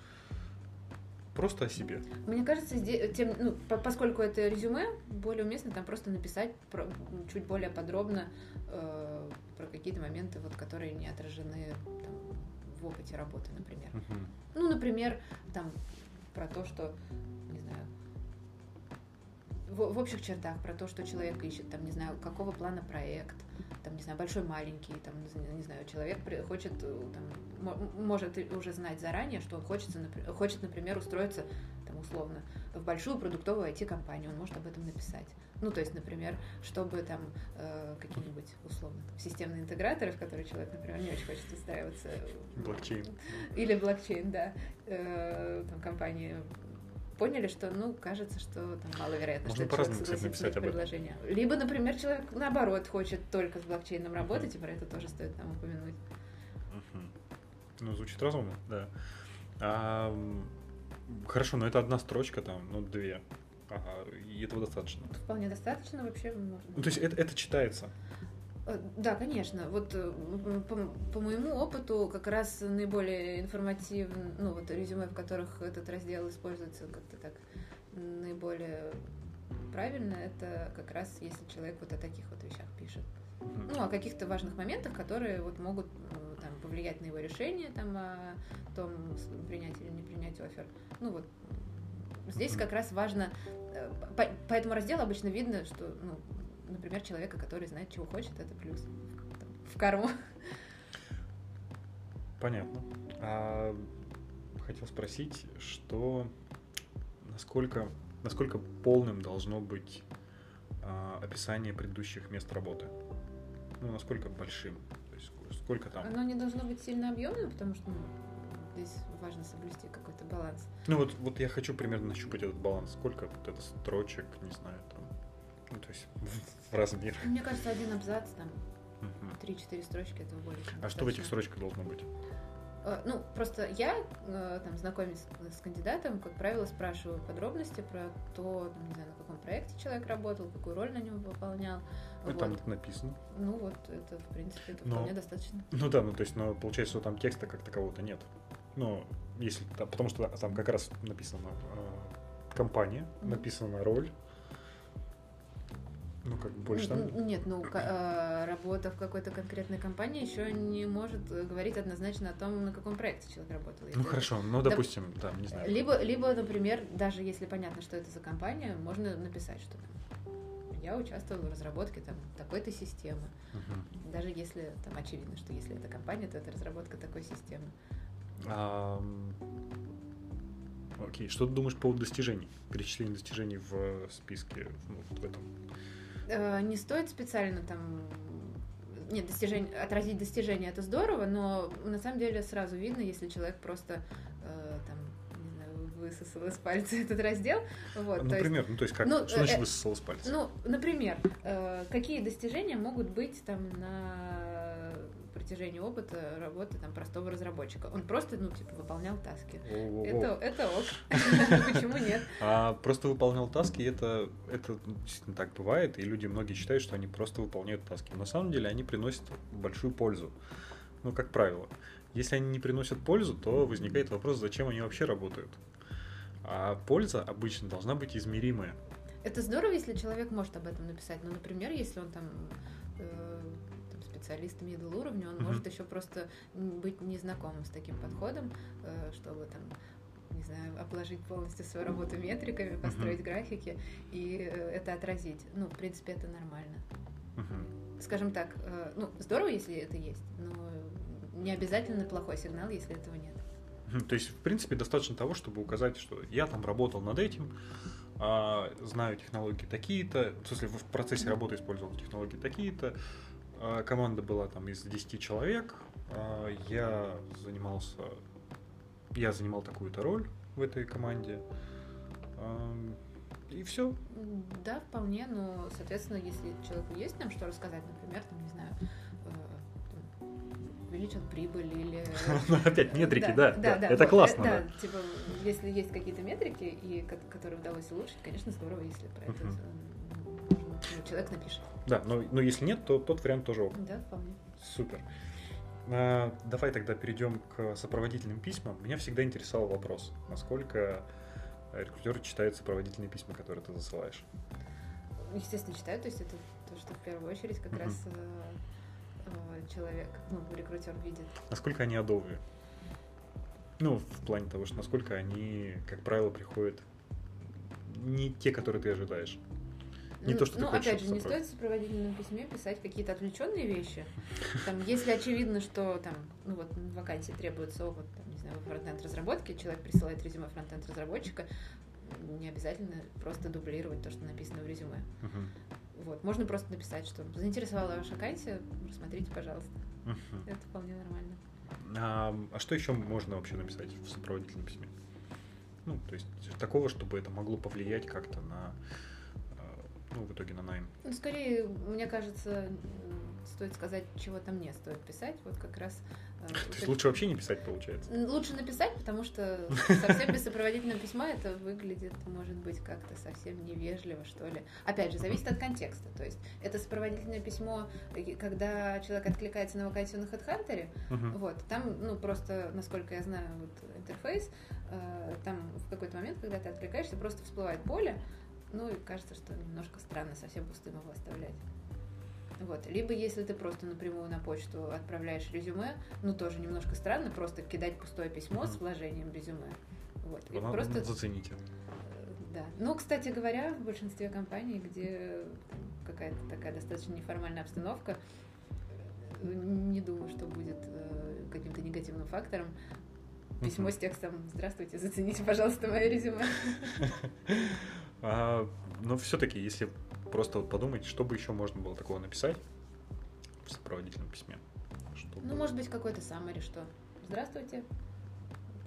просто о себе. Мне кажется, здесь, тем, ну, по- поскольку это резюме, более уместно там просто написать про- чуть более подробно э, про какие-то моменты, вот, которые не отражены там, в опыте работы, например. Мгм. Ну, например, там про то, что, не знаю, в, в общих чертах, про то, что человек ищет, там, не знаю, какого плана проект, там, не знаю, большой, маленький, там, не знаю, человек хочет, э, там, мо- может уже знать заранее, что он хочет, хочет, например, устроиться, там, условно, в большую продуктовую IT-компанию, он может об этом написать. Ну, то есть, например, чтобы там э, какие-нибудь, условно, там, системные интеграторы, в которые человек, например, не очень хочет устраиваться, Блокчейн. или блокчейн, да, э, там компании поняли, что, ну, кажется, что там маловероятно, Можно что человек согласится на их об этом. предложение. Либо, например, человек, наоборот, хочет только с блокчейном работать, и про это тоже стоит там упомянуть. Мгм. Ну, звучит разумно, да. А, хорошо, но это одна строчка там, ну, две. Ага, и этого достаточно. Вполне достаточно вообще можно. Ну, то есть это, это читается. Э, Да, конечно. Вот э, по, по моему опыту как раз наиболее информативно, ну вот резюме, в которых этот раздел используется как-то так наиболее правильно, это как раз если человек вот о таких вот вещах пишет. Ну, о каких-то важных моментах, которые вот могут э, там, повлиять на его решение, там, о том, принять или не принять офер. Ну, вот здесь как раз важно... По, по этому разделу обычно видно, что, ну, например, человека, который знает, чего хочет, это плюс в, карму. Понятно. А, хотел спросить, что насколько, насколько полным должно быть а, описание предыдущих мест работы? Ну, насколько большим? То есть сколько там? Оно не должно быть сильно объемным, потому что ну, здесь важно соблюсти какой-то баланс. Ну вот, вот я хочу примерно нащупать этот баланс. Сколько вот это строчек, не знаю, там, ну то есть в, размер. Мне кажется, один абзац там. 3-4 строчки этого более чем А что в этих строчках должно быть? Э, Ну, просто я, э, там, знакомясь с кандидатом, как правило, спрашиваю подробности про то, там, не знаю, на каком проекте человек работал, какую роль на нем выполнял. Ну, Вот. Там написано. Ну вот, это, в принципе, это Но- вполне достаточно. Ну да, ну то есть, но получается, что там текста как такового-то нет. Ну, если, да, потому что там как раз написано э, компания, Мгм. написана роль. Ну, как больше там... Нет, ну, э, работа в какой-то конкретной компании еще не может э, говорить однозначно о том, на каком проекте человек работал. Ну хорошо, ну допустим, да, не знаю. Либо, либо, например, даже если понятно, что это за компания, можно написать, что там я участвовал в разработке там такой-то системы. Мгм. Даже если там очевидно, что если это компания, то это разработка такой системы. Ам, Окей, что ты думаешь по поводу достижений? Перечисление достижений в списке, ну, вот в этом. Э, Не стоит специально там нет, достижение, отразить достижения это здорово, но на самом деле сразу видно, если человек просто э, там, не знаю, высосал из пальца этот раздел. Вот, ну, то есть, например, ну, то есть как? ну, что значит э, высосал из пальца? ну, например, э, какие достижения могут быть там на протяжении опыта работы там простого разработчика? Он просто, ну, типа, выполнял таски. Это, это ок. Почему нет? А просто выполнял таски, это, это действительно так бывает, и люди многие считают, что они просто выполняют таски. Но на самом деле они приносят большую пользу. Ну, как правило. Если они не приносят пользу, то возникает вопрос, зачем они вообще работают. А польза обычно должна быть измеримая. Это здорово, если человек может об этом написать. Но, например, если он там, там специалист middle уровня, он Мгм. может еще просто быть незнакомым с таким подходом, э, чтобы там не знаю, обложить полностью свою работу метриками, построить графики и э, это отразить. Ну, в принципе, это нормально. Мгм. Скажем так, э, ну, здорово, если это есть, но не обязательно плохой сигнал, если этого нет. То есть, в принципе, достаточно того, чтобы указать, что я там работал над этим, а, знаю технологии такие-то, в смысле, в процессе работы использовал технологии такие-то, команда была там из 10 человек, а, я занимался, я занимал такую-то роль в этой команде, ам, и все. Да, вполне, но, соответственно, если человеку есть нам что рассказать, например, там, не знаю, э, увеличил прибыль или... Опять метрики, да, да, это классно, э, да. типа, если есть какие-то метрики, и ко- которые удалось улучшить, конечно, здорово, если про это человек напишет. Да, но, но если нет, то тот вариант тоже ок. Да, вполне. Супер. А, Давай тогда перейдем к сопроводительным письмам. Меня всегда интересовал вопрос, насколько рекрутеры читают сопроводительные письма, которые ты засылаешь. Естественно, читаю, то есть это то, что в первую очередь как Мгм. раз э, э, человек, ну, рекрутер видит. Насколько они адовые? Ну, в плане того, что насколько они, как правило, приходят не те, которые ты ожидаешь. Не ну, то, что ты ну, хочешь, опять же, не стоит в сопроводительном письме писать какие-то отвлеченные вещи. Там, если очевидно, что там, ну вот в вакансии требуется опыт, там, не знаю, фронтенд разработки, человек присылает резюме фронтенд разработчика, не обязательно просто дублировать то, что написано в резюме. Мгм. Вот, можно просто написать, что заинтересовала ваша вакансия, рассмотрите, пожалуйста. Мгм. Это вполне нормально. А, а что еще можно вообще написать в сопроводительном письме? Ну, то есть такого, чтобы это могло повлиять как-то на, ну, в итоге на найм. Ну, скорее, мне кажется, м, стоит сказать, чего там не стоит писать. Вот как раз. э, То есть лучше вообще не писать, получается. Лучше написать, потому что совсем без сопроводительного письма это выглядит, может быть, как-то совсем невежливо, что ли. Опять же, зависит от контекста. То есть это сопроводительное письмо, и когда человек откликается на вакансию на HeadHunter, вот, там, ну, просто, насколько я знаю, вот интерфейс, э, там в какой-то момент, когда ты откликаешься, просто всплывает поле, Ну и кажется, что немножко странно совсем пустым его оставлять. Вот. Либо если ты просто напрямую на почту отправляешь резюме, ну тоже немножко странно просто кидать пустое письмо с вложением резюме. Вот. И Надо просто зацените. да. Ну, кстати говоря, в большинстве компаний, где какая-то такая достаточно неформальная обстановка, э, не думаю, что будет э, каким-то негативным фактором. Письмо Мгм. с текстом «Здравствуйте, зацените, пожалуйста, мое резюме». А, но все-таки, если просто вот подумать, что бы еще можно было такого написать в сопроводительном письме. чтобы- Ну, может быть, какой-то саммари, что «Здравствуйте,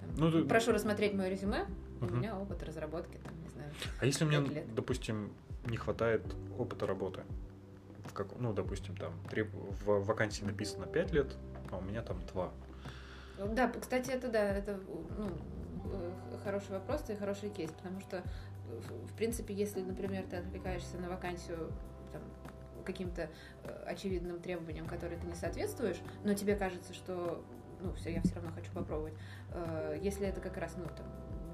там, Ну, ты- прошу рассмотреть мое резюме, у Мгм. меня опыт разработки, там, не знаю». А если мне, лет. допустим, не хватает опыта работы? В как, ну, допустим, там треб... в вакансии написано 5 лет, а у меня там 2. Да, кстати, это да, это ну, э, хороший вопрос и хороший кейс, потому что, в- принципе, если, например, ты отвлекаешься на вакансию там, каким-то э, очевидным требованиям, которые ты не соответствуешь, но тебе кажется, что ну, все, я все равно хочу попробовать. Э, Если это как раз, ну, там,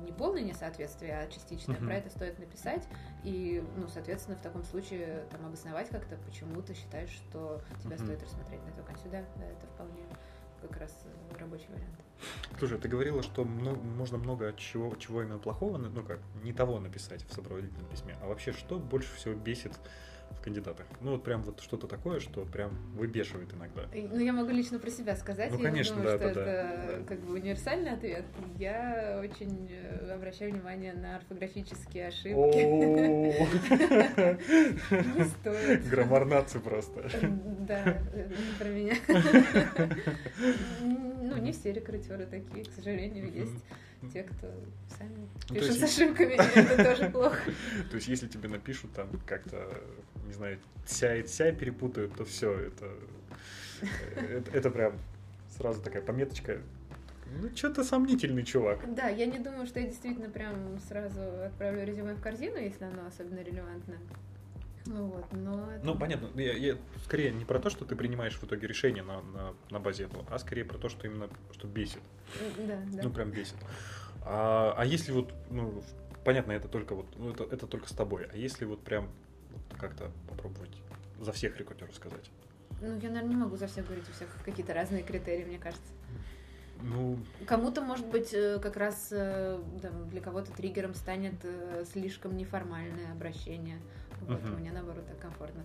не полное несоответствие, а частичное, Мгм. про это стоит написать и, ну, соответственно, в таком случае там обосновать как-то, почему ты считаешь, что тебя Мгм. стоит рассмотреть на эту вакансию. Да, да, это вполне как раз э, рабочий вариант. Слушай, ты говорила, что мно- можно много чего, чего именно плохого, ну как, не того написать в сопроводительном письме. А вообще, что больше всего бесит в кандидатах? Ну вот прям вот что-то такое, что прям выбешивает иногда. Ну, я могу лично про себя сказать. Ну, я не конечно, думаю, да, что да, да. это как бы универсальный ответ. Я очень э, обращаю внимание на орфографические ошибки. Не стоит. Граммарнацы просто. Да, про меня. Ну, не все рекрутеры такие, к сожалению, есть те, кто сами Ну, пишут с есть- ошибками, и это тоже плохо. То есть, если тебе напишут там как-то, не знаю, тся и тся перепутают, то все, это, это, это прям сразу такая пометочка. Ну, что-то сомнительный чувак. Да, я не думаю, что я действительно прям сразу отправлю резюме в корзину, если оно особенно релевантно. Ну вот, но... это- Ну, понятно. Я, я скорее не про то, что ты принимаешь в итоге решение на, на, на базе этого, а скорее про то, что именно что бесит. Да, да. Ну, прям бесит. А, а если вот, ну, понятно, это только вот, ну, это, это только с тобой. А если вот прям вот как-то попробовать за всех рекрутеров сказать? Ну, я, наверное, не могу за всех говорить, у всех какие-то разные критерии, мне кажется. Ну, Кому-то, может быть, э, как раз э, там, для кого-то триггером станет э, слишком неформальное обращение. Вот, Мгм. мне наоборот так комфортно.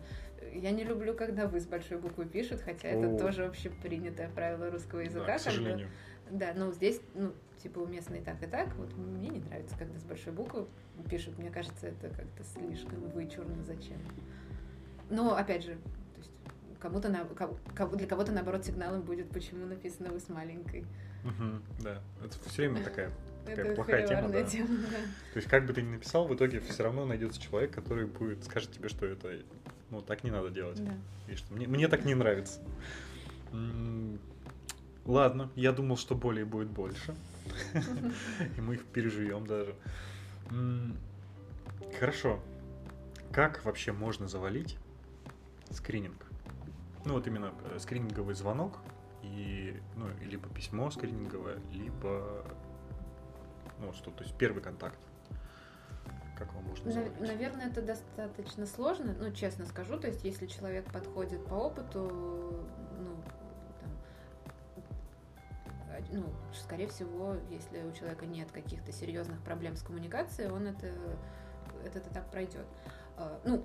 Я не люблю, когда вы с большой буквы пишут, хотя это О. тоже общепринятое правило русского языка. да, к как бы. сожалению. Да, но здесь, ну, типа уместно и так, и так. Вот мне не нравится, когда с большой буквы пишут. Мне кажется, это как-то слишком вычурно. Зачем? Но, опять же, то есть кому-то на, ко- ко- для кого-то, наоборот, сигналом будет, почему написано вы с маленькой. Мгм, да, это все время такая. Это плохая тема, да. тема, да. То есть, как бы ты ни написал, в итоге все равно найдется человек, который будет скажет тебе, что это, ну, так не надо делать. Да. И что мне, мне так не нравится. Ладно, я думал, что более будет больше. И мы их переживем даже. Хорошо. Как вообще можно завалить скрининг? Ну вот именно э, скрининговый звонок и ну либо письмо скрининговое, либо ну что, то есть первый контакт. Как его можно завалить? Наверное, это достаточно сложно, ну, честно скажу. То есть, если человек подходит по опыту, ну, там, а, ну, скорее всего, если у человека нет каких-то серьезных проблем с коммуникацией, он это, это, так пройдет. А, Ну,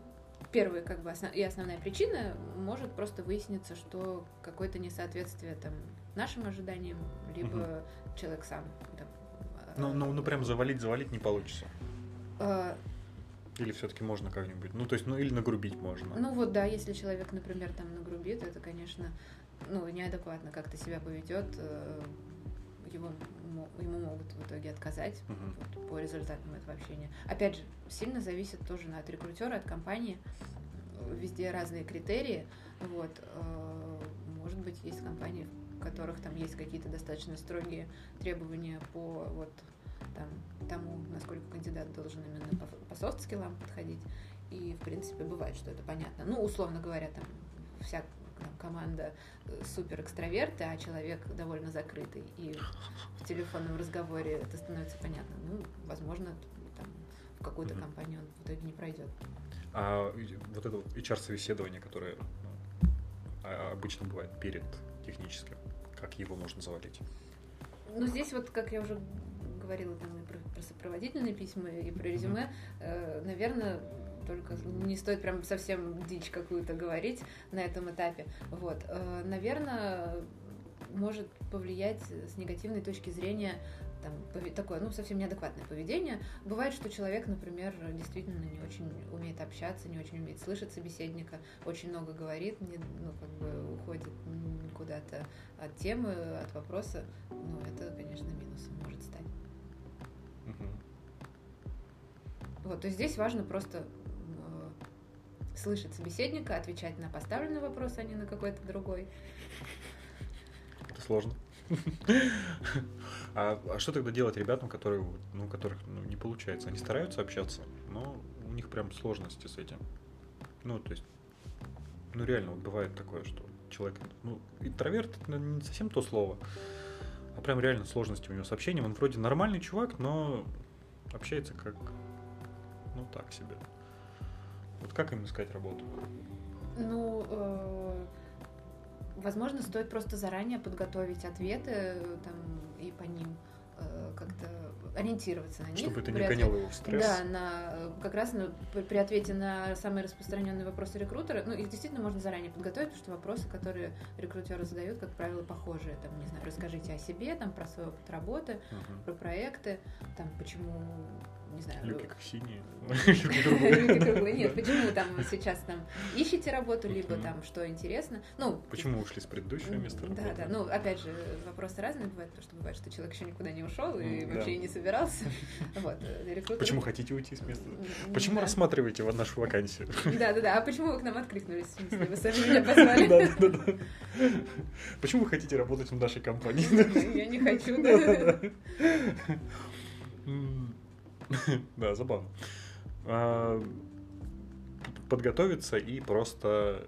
первая как бы основ- и основная причина может просто выясниться, что какое-то несоответствие там нашим ожиданиям, либо человек сам там, Ну, ну, ну прям завалить, завалить не получится. а, Или все-таки можно как-нибудь? Ну, то есть, ну или нагрубить можно. Ну вот да, если человек, например, там нагрубит, это, конечно, ну, неадекватно как-то себя поведет, э, его, ему могут в итоге отказать Мгм. вот, по результатам этого общения. Опять же, сильно зависит тоже от рекрутера, от компании. Везде разные критерии. Вот. э, Может быть, есть компании, в которых там есть какие-то достаточно строгие требования по вот там, тому, насколько кандидат должен именно по, по софт-скиллам подходить. И, в принципе, бывает, что это понятно. Ну, условно говоря, там вся там, команда э, супер экстраверты, а человек довольно закрытый. И в телефонном разговоре это становится понятно. Ну, возможно, там в какую-то mm-hmm. компанию он в итоге не пройдет. А вот это HR-собеседование, которое ну, а, обычно бывает перед техническим, как его можно завалить? Ну, здесь вот, как я уже говорила там и про, про сопроводительные письма, и про резюме, э, наверное, только не стоит прям совсем дичь какую-то говорить на этом этапе. Вот, э, наверное, может повлиять с негативной точки зрения там, такое, ну, совсем неадекватное поведение. Бывает, что человек, например, действительно не очень умеет общаться, не очень умеет слышать собеседника, очень много говорит, не, ну, как бы уходит куда-то от темы, от вопроса. Ну, это, конечно, минусом может стать. Вот, то есть здесь важно просто э, слышать собеседника, отвечать на поставленный вопрос, а не на какой-то другой. Это сложно. А, а что тогда делать ребятам, которые, ну, которых ну, не получается? Они стараются общаться, но у них прям сложности с этим. Ну, то есть, ну реально, вот бывает такое, что человек, ну, интроверт это не совсем то слово, а прям реально сложности у него с общением. Он вроде нормальный чувак, но общается как, ну, так себе. Вот как им искать работу? Ну, э, возможно, стоит просто заранее подготовить ответы э, там, и по ним э, как-то ориентироваться на них. Чтобы это не гоняло его в стресс. Да, на, как раз на, при ответе на самые распространенные вопросы рекрутера, ну, их действительно можно заранее подготовить, потому что вопросы, которые рекрутеры задают, как правило, похожие. Там, не знаю, расскажите о себе, там, про свой опыт работы, uh-huh. про проекты, там, почему не знаю. Люки как синие. Люки круглые. Нет, почему там сейчас там ищете работу, либо там что интересно. Ну, почему ушли с предыдущего места Да, да. Ну, опять же, вопросы разные бывают, потому что бывает, что человек еще никуда не ушел и вообще и не собирался. Вот. Э, почему хотите уйти с места? Почему рассматриваете нашу вакансию? Да, да, да. А почему вы к нам откликнулись? Вы сами меня позвали. Да, да, да. Почему вы хотите работать в нашей компании? Я не хочу, да. Да, забавно. А, подготовиться и просто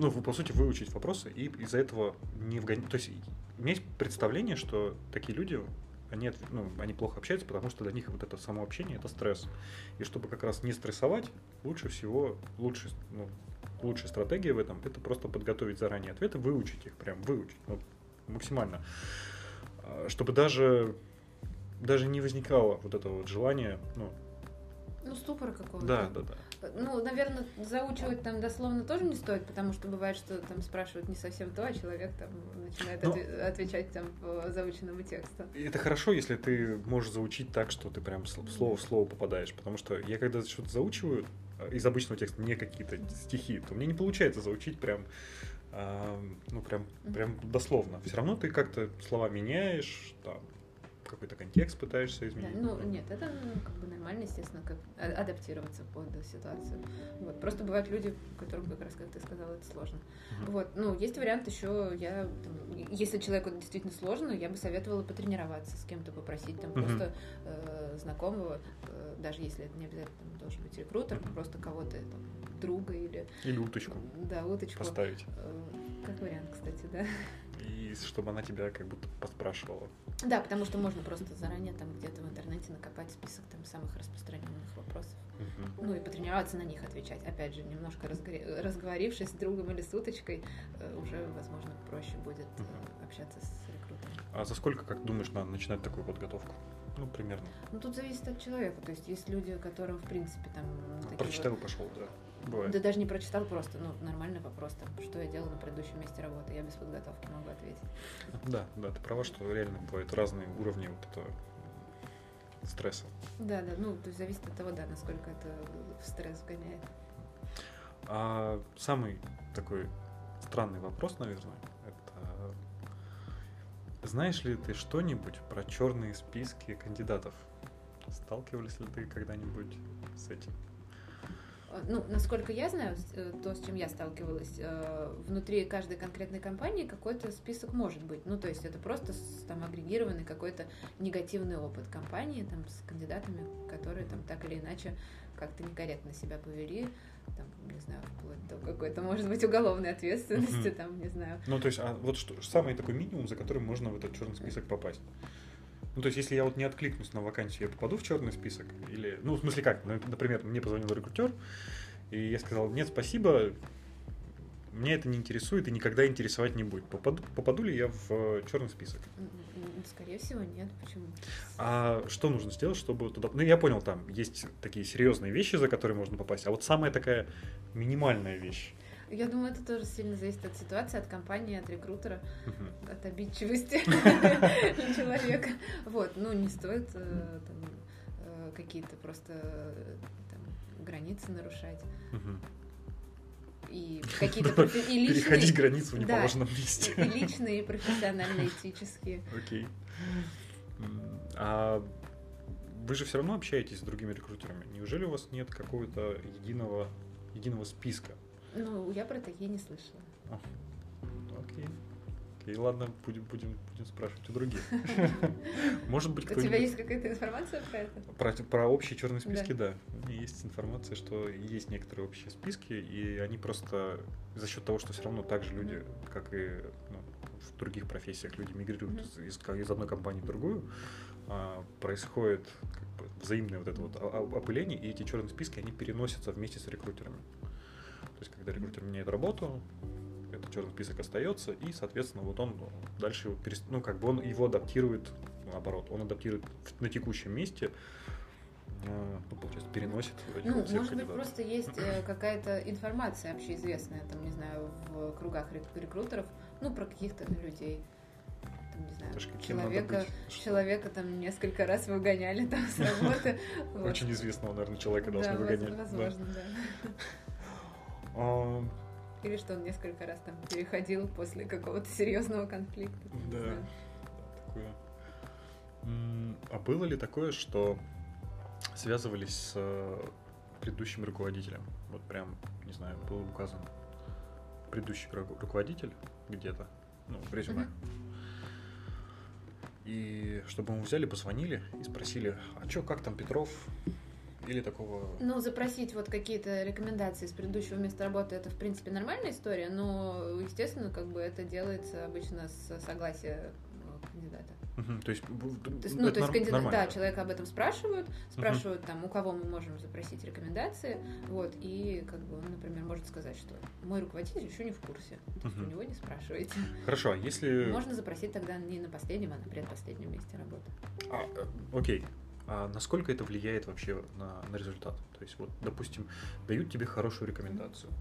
ну, по сути, выучить вопросы и из-за этого не вгонять. То есть есть представление, что такие люди, они, ну, они плохо общаются, потому что для них вот это само общение это стресс. И чтобы как раз не стрессовать, лучше всего, лучше, ну, лучшая стратегия в этом это просто подготовить заранее ответы, выучить их, прям выучить ну, максимально. А, чтобы даже даже не возникало вот этого вот желания, ну... Ну, ступора какого-то. Да, да, да. Ну, наверное, заучивать там дословно тоже не стоит, потому что бывает, что там спрашивают не совсем то, а человек там начинает Но... Ну, отвечать там по заученному тексту. Это хорошо, если ты можешь заучить так, что ты прям слово в слово попадаешь, потому что я когда что-то заучиваю э, из обычного текста, не какие-то стихи, то мне не получается заучить прям ну прям, прям дословно. Все равно ты как-то слова меняешь, там, какой-то контекст пытаешься изменить. Да, ну, нет, это ну, как бы нормально, естественно, как а, адаптироваться под ситуацию. Вот. Просто бывают люди, которым, как раз, как ты сказала, это сложно. Uh-huh. Вот. Ну, есть вариант еще, я, там, если человеку действительно сложно, я бы советовала потренироваться с кем-то, попросить там uh-huh. просто э, знакомого, э, даже если это не обязательно там, должен быть рекрутер, uh-huh. просто кого-то там, друга или... Или уточку. Да, уточку. Поставить. Э, как вариант, кстати, да. И чтобы она тебя как будто поспрашивала. Да, потому что можно просто заранее там где-то в интернете накопать список там самых распространенных вопросов. Угу. Ну и потренироваться на них отвечать. Опять же, немножко разгори... разговорившись с другом или с уточкой, э, уже, возможно, проще будет угу. общаться с рекрутером. А за сколько, как думаешь, надо начинать такую подготовку? Ну, примерно. Ну, тут зависит от человека. То есть есть люди, которым, в принципе, там... Прочитал вот... пошел, да. Бывает. Да даже не прочитал просто, ну, нормальный вопрос, там, что я делал на предыдущем месте работы, я без подготовки могу ответить. Да, да, ты права, что реально бывают разные уровни вот этого стресса. Да, да, ну, то есть зависит от того, да, насколько это в стресс вгоняет. А самый такой странный вопрос, наверное, это знаешь ли ты что-нибудь про черные списки кандидатов? Сталкивались ли ты когда-нибудь с этим? Ну, насколько я знаю, э, то, с чем я сталкивалась, э, внутри каждой конкретной компании какой-то список может быть. Ну, то есть это просто там агрегированный какой-то негативный опыт компании там с кандидатами, которые там так или иначе как-то некорректно себя повели, там, не знаю, вплоть до какой-то, может быть, уголовной ответственности, mm-hmm. там, не знаю. Ну, то есть, а вот что, самый такой минимум, за которым можно в этот черный список попасть? Ну, то есть, если я вот не откликнусь на вакансию, я попаду в черный список? Или, ну, в смысле как? Ну, Например, мне позвонил рекрутер, и я сказал, нет, спасибо, меня это не интересует и никогда интересовать не будет. Попаду, попаду ли я в черный список? Скорее всего, нет. Почему? А что нужно сделать, чтобы туда... Ну, я понял, там есть такие серьезные вещи, за которые можно попасть, а вот самая такая минимальная вещь. Я думаю, это тоже сильно зависит от ситуации, от компании, от рекрутера, от обидчивости человека. Вот, ну не стоит э, э, какие-то просто э, границы нарушать. И какие-то профи- и личные- Переходить границу в Да. неположенном месте. и личные, и профессиональные, этические. Окей. М, А вы же все равно общаетесь с другими рекрутерами. Неужели у вас нет какого-то единого, единого списка? Ну, я про такие не слышала. Окей. Окей, ладно, будем, будем, будем спрашивать у других. Может быть, У тебя есть какая-то информация про это? Про, про общие черные списки, да. Меня есть информация, что есть некоторые общие списки, и они просто за счет того, что все равно так же люди, как и ну, в других профессиях, люди мигрируют из, из- из одной компании в другую, а, происходит как бы взаимное вот это вот о- о- опыление, и эти черные списки, они переносятся вместе с рекрутерами. То есть, когда рекрутер меняет работу, этот черный список остается, и, соответственно, вот он дальше его перес- ну, как бы он его адаптирует, наоборот, он адаптирует на текущем месте, э, ну, получается, переносит Ну, может быть, кандидатов. просто есть э, какая-то информация общеизвестная, там, не знаю, в кругах рек- рекрутеров, ну, про каких-то людей. Там, не знаю, надо человека, быть, человека там несколько раз выгоняли там с работы. Очень известного, наверное, человека должны выгонять. Возможно, да. А, Или что он несколько раз там переходил после какого-то серьезного конфликта. Да. знаю. такое. А было ли такое, что связывались с э, предыдущим руководителем? Вот прям, не знаю, был указан предыдущий ру- руководитель где-то, ну, в резюме. Мгм. И чтобы мы взяли, позвонили и спросили, а чё, как там Петров? Или такого... Ну, запросить вот какие-то рекомендации с предыдущего места работы, это, в принципе, нормальная история, но, естественно, как бы это делается обычно с согласия э, кандидата. То есть, То есть, ну, ну, это то есть кандидат, нормально. да, человека об этом спрашивают, спрашивают там, у кого мы можем запросить рекомендации, вот, и как бы он, например, может сказать, что мой руководитель еще не в курсе, то есть у него не спрашивайте. Хорошо, а если... Можно запросить тогда не на последнем, а на предпоследнем месте работы. А, э, окей. А насколько это влияет вообще на, на результат? То есть, вот, допустим, дают тебе хорошую рекомендацию.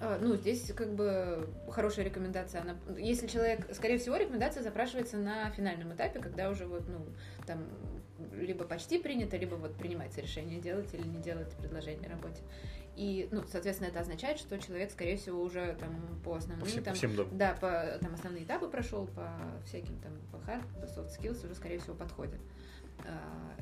А, Ну, здесь как бы хорошая рекомендация. Она, если человек, скорее всего, рекомендация запрашивается на финальном этапе, когда уже вот, ну, там либо почти принято, либо вот принимается решение делать или не делать предложение о работе. И, ну, соответственно, это означает, что человек, скорее всего, уже там по По основным всем, по там, всем, да. да, по там основные этапы прошел, по всяким там по hard, по soft skills уже, скорее всего, подходит. А,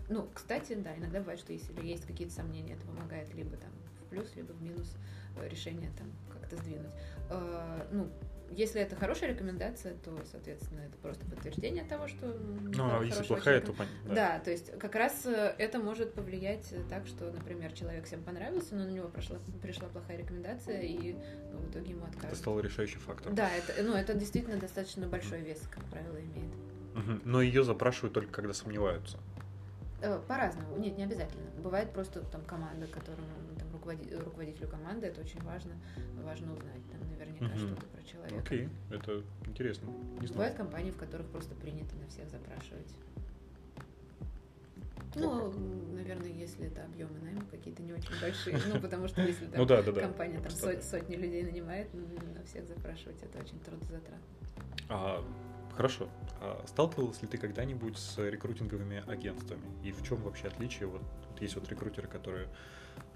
ну, кстати, да, иногда бывает, что если есть какие-то сомнения, это помогает либо там в плюс, либо в минус э, решение там как-то сдвинуть. А, ну, если это хорошая рекомендация, то, соответственно, это просто подтверждение того, что... Ну, а если плохая, человека. то понятно. Да. то есть как раз э, это может повлиять э, так, что, например, человек всем понравился, но на него прошла, пришла плохая рекомендация, и ну, в итоге ему Это откажут. стало решающим фактором. Да, это, ну, это действительно достаточно большой вес, как правило, имеет. Но ее запрашивают только когда сомневаются. Э, По-разному. Нет, не обязательно. Бывает просто там команда, которому там, руководи- руководителю команды, это очень важно. Важно узнать там наверняка Мгм. что-то про человека. Окей, это интересно. Не знаю. Бывают компании, в которых просто принято на всех запрашивать. Ну, наверное, если это объемы найма какие-то не очень большие. Ну, потому что если там Ну да, да, да. компания там со- сотни людей нанимает, ну, на всех запрашивать это очень трудозатратно. А, хорошо. А сталкивалась ли ты когда-нибудь с рекрутинговыми агентствами? И в чем вообще отличие? Вот, тут есть вот рекрутеры, которые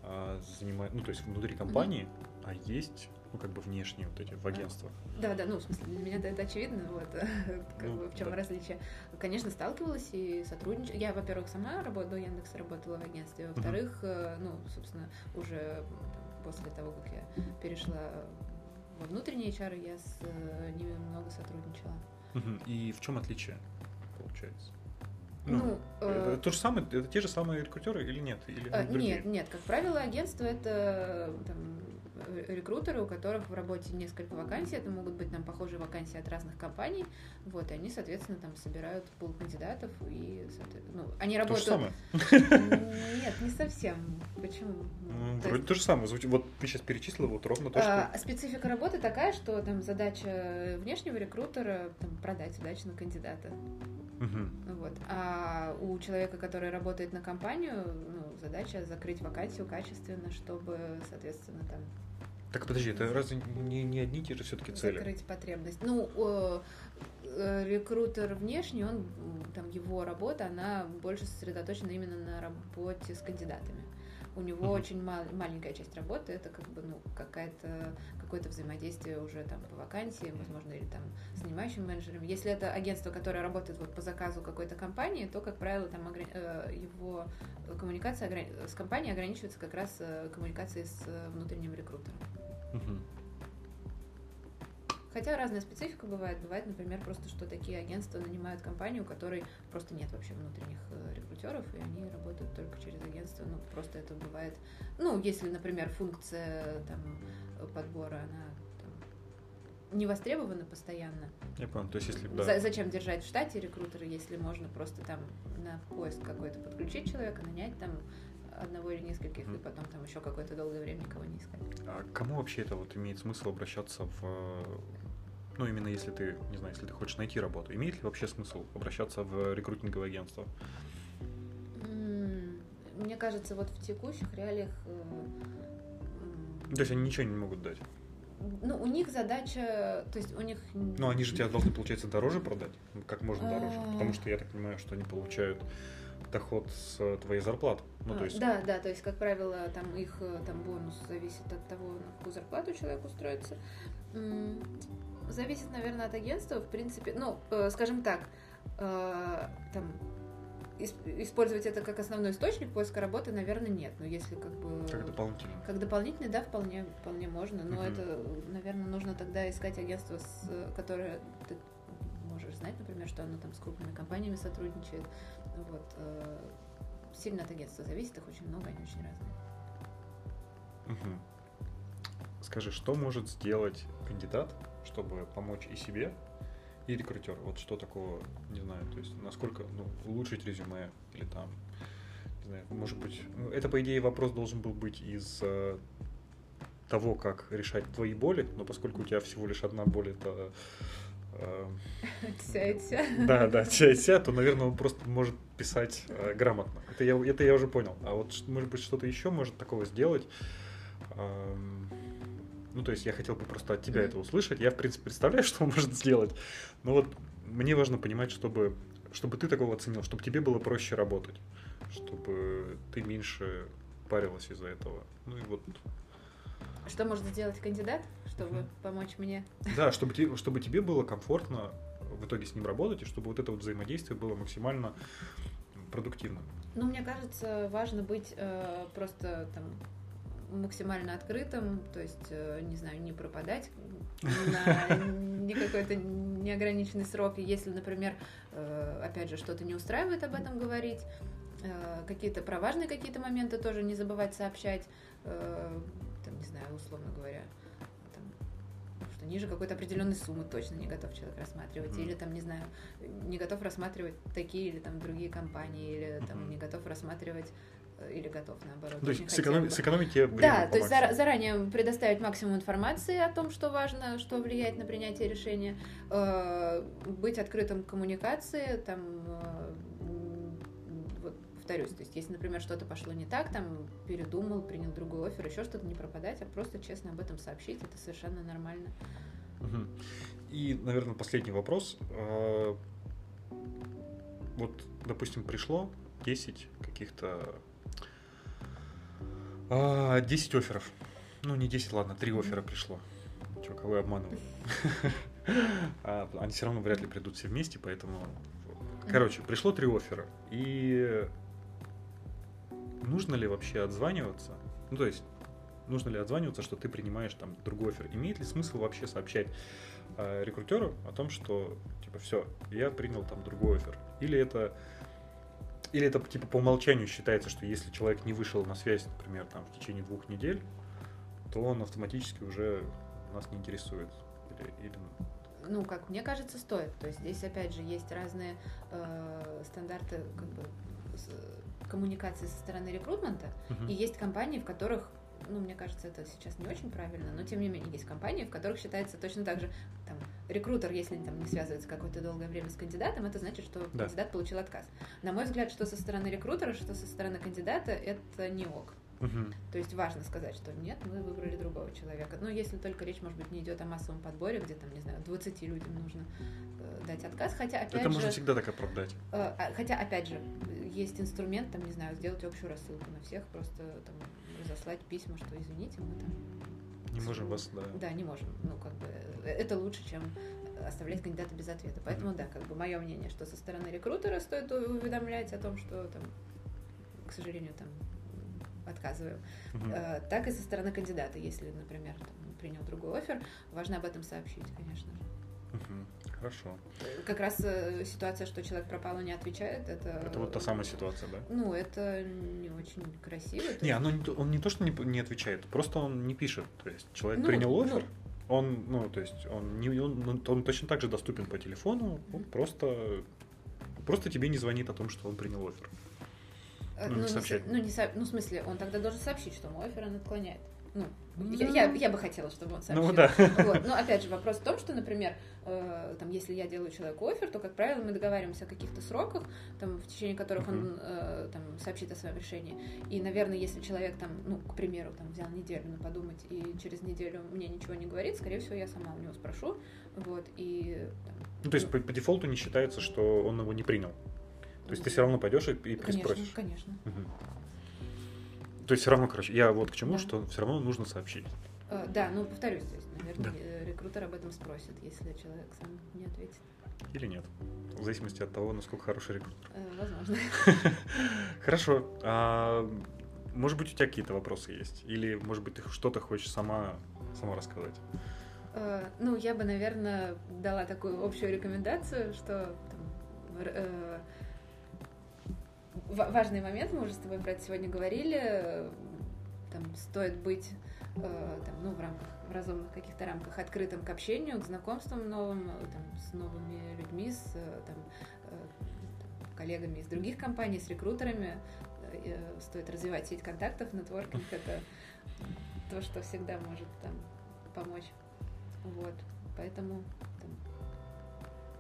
а, занимают, ну, то есть внутри компании, а есть, ну, как бы внешние вот эти в агентствах. Да, да, ну, в смысле, для меня это, очевидно, вот, как Ну, бы в чем да. различие. Конечно, сталкивалась и сотрудничала. Я, во-первых, сама работала, до Яндекса работала в агентстве, во-вторых, э, ну, собственно, уже после того, как я перешла во внутренние HR, я с э, ними много сотрудничала. И в чем отличие получается? Ну, это э, то же самое, это те же самые рекрутеры или нет? Или э, другие? нет, нет, как правило, агентство это там, э, рекрутеры, у которых в работе несколько вакансий, это могут быть там похожие вакансии от разных компаний, вот, и они, соответственно, там собирают пул кандидатов, и, ну, они работают... То же самое? Нет, не совсем. Почему? Ну, то вроде есть... то же самое. Вот ты сейчас перечислила вот ровно то, что... А, специфика работы такая, что там задача внешнего рекрутера там, продать удачно кандидата. Угу. Вот. А у человека, который работает на компанию, ну, задача закрыть вакансию качественно, чтобы, соответственно, там так подожди, это разве не, не одни и те же все-таки цели? Закрыть потребность. Ну, э, э, рекрутер внешний, он там его работа, она больше сосредоточена именно на работе с кандидатами. У него uh-huh. очень мал, маленькая часть работы, это как бы ну какая-то какое-то взаимодействие уже там по вакансии, возможно, или там с нанимающим менеджером. Если это агентство, которое работает вот по заказу какой-то компании, то, как правило, там ограни... Э, его коммуникация ограни... с компанией ограничивается как раз э, коммуникацией с внутренним рекрутером. Uh-huh. Хотя разная специфика бывает. Бывает, например, просто, что такие агентства нанимают компанию, у которой просто нет вообще внутренних э, рекрутеров, и они работают только через агентство. Ну, просто это бывает. Ну, если, например, функция там, подбора, она не востребована постоянно. Я понял, то есть если... Да. Зачем держать в штате рекрутера, если можно просто там на поиск какой-то подключить человека, нанять там одного или нескольких, mm. и потом там еще какое-то долгое время никого не искать. А кому вообще это вот имеет смысл обращаться в ну, именно если ты, не знаю, если ты хочешь найти работу, имеет ли вообще смысл обращаться в рекрутинговое агентство? Мне кажется, вот в текущих реалиях... То есть они ничего не могут дать? Ну, у них задача, то есть у них... Ну, они же тебя должны, получается, дороже продать, как можно дороже, потому что я так понимаю, что они получают доход с твоей зарплаты. Ну, то есть... Да, да, то есть, как правило, там их там бонус зависит от того, на какую зарплату человек устроится зависит, наверное, от агентства. В принципе, ну, э, скажем так, э, там использовать это как основной источник поиска работы, наверное, нет. Но если как бы... Как дополнительный. Как дополнительный, да, вполне, вполне можно. Но uh-huh. это, наверное, нужно тогда искать агентство, с, которое можешь знать, например, что оно там с крупными компаниями сотрудничает. Вот. Э, сильно от агентства зависит, их очень много, они очень разные. Угу. Скажи, что может сделать кандидат, чтобы помочь и себе, и рекрутеру. Вот что такого, не знаю, то есть насколько ну, улучшить резюме или там, не знаю, может быть, ну, это по идее вопрос должен был быть из э, того, как решать твои боли, но поскольку у тебя всего лишь одна боль, это э, Тся и тся. Да, да, тся, то, наверное, он просто может писать э, грамотно. Это я, это я уже понял. А вот, может быть, что-то еще может такого сделать. Эм, ну, то есть я хотел бы просто от тебя mm-hmm. это услышать. Я, в принципе, представляю, что он может сделать. Но вот мне важно понимать, чтобы, чтобы ты такого оценил, чтобы тебе было проще работать, чтобы ты меньше парилась из-за этого. Ну и вот. Что может сделать кандидат, чтобы mm-hmm. помочь мне? Да, чтобы, чтобы тебе было комфортно в итоге с ним работать, и чтобы вот это вот взаимодействие было максимально продуктивным. Ну, мне кажется, важно быть э, просто там максимально открытым, то есть, э, не знаю, не пропадать на какой-то неограниченный срок. Если, например, э, опять же, что-то не устраивает, об этом говорить. Э, какие-то про важные какие-то моменты тоже не забывать сообщать. Там, не знаю, условно говоря, там, что ниже какой-то определенной суммы точно не готов человек рассматривать. Mm-hmm. Или там, не знаю, не готов рассматривать такие или там другие компании, или там mm-hmm. не готов рассматривать Э, или готов, наоборот. То есть сэкономить, сэкономить тебе время Да, то есть зар- заранее предоставить максимум информации о том, что важно, что влияет на принятие решения, э, быть открытым к коммуникации, там, э, повторюсь, то есть если, например, что-то пошло не так, там, передумал, принял другой офер, еще что-то, не пропадать, а просто честно об этом сообщить, это совершенно нормально. Угу. И, наверное, последний вопрос. Э, вот, допустим, пришло 10 каких-то 10 а, офферов. Ну, не 10, ладно, 3 оффера пришло. Че, кого я обманываю? А, они все равно вряд ли придут все вместе, поэтому... Короче, пришло 3 оффера. И нужно ли вообще отзваниваться? Ну, то есть, нужно ли отзваниваться, что ты принимаешь там другой офер? Имеет ли смысл вообще сообщать э, рекрутеру о том, что, типа, все, я принял там другой офер? Или это или это типа по умолчанию считается, что если человек не вышел на связь, например, там в течение двух недель, то он автоматически уже нас не интересует. Или, или... Ну, как мне кажется, стоит. То есть здесь, опять же, есть разные э, стандарты как бы, коммуникации со стороны рекрутмента, Мгм. и есть компании, в которых ну, мне кажется, это сейчас не очень правильно, но тем не менее есть компании, в которых считается точно так же, там, рекрутер, если там не связывается какое-то долгое время с кандидатом, это значит, что Да. кандидат получил отказ. На мой взгляд, что со стороны рекрутера, что со стороны кандидата, это не ок. То есть важно сказать, что нет, мы выбрали другого человека. Но если только речь, может быть, не идет о массовом подборе, где там, не знаю, 20 людям нужно э, дать отказ. Хотя, опять Это же, можно всегда так оправдать. э, а- хотя, опять же, есть инструмент, там, не знаю, сделать общую рассылку на всех, просто там разослать письма, что извините, мы там Не можем вас, да. да, не можем. Ну, как бы, э, это лучше, чем оставлять кандидата без ответа. Поэтому, да, как бы мое мнение, что со стороны рекрутера стоит уведомлять о том, что там, к сожалению, там отказываю. Мгм. Э, Так и со стороны кандидата, если, например, там, принял другой офер, важно об этом сообщить, конечно же. Мгм. Хорошо. Э, Как раз э, ситуация, что человек пропал и не отвечает, это... Это вот та самая ситуация, да? Ну, это не очень красиво. Не, оно не он не то, что не, не отвечает, просто он не пишет. То есть человек Ну, принял ну. офер, он, ну, то есть он, не, он, он точно так же доступен по телефону, он просто, просто тебе не звонит о том, что он принял офер. Э, Ну, не не сообщает. со- ну, не со- ну, в смысле, он тогда должен сообщить, что мой офер он отклоняет. Ну, Ну. я, я, я бы хотела, чтобы он сообщил. Ну да. Вот. Но опять же, вопрос в том, что, например, э, там, если я делаю человеку офер, то, как правило, мы договариваемся о каких-то сроках, там, в течение которых он Мгм. э, там, сообщит о своем решении. И, наверное, если человек, там, ну, к примеру, там, взял неделю на подумать, и через неделю мне ничего не говорит, скорее всего, я сама у него спрошу. Вот, и там, Ну, то есть по, по дефолту не считается, что он его не принял. То есть ты все равно пойдешь и, и Конечно, переспросишь. конечно. Мгм. То есть все равно, короче, я вот к чему, Да. что все равно нужно сообщить. Э, Да, ну повторюсь, то есть, наверное, Да. э, рекрутер об этом спросит, если человек сам не ответит. Или нет. В зависимости от того, насколько хороший рекрутер. Э, Возможно. Хорошо. А, может быть, у тебя какие-то вопросы есть? Или, может быть, ты что-то хочешь сама, сама рассказать? Э, Ну, я бы, наверное, дала такую общую рекомендацию, что там, э, важный момент, мы уже с тобой это сегодня говорили, там стоит быть э, там, ну, в рамках, в разумных каких-то рамках открытым к общению, к знакомствам новым, э, там, с новыми людьми, с э, там, э, коллегами из других компаний, с рекрутерами. Э, Стоит развивать сеть контактов, нетворкинг — это то, что всегда может там помочь. Вот, поэтому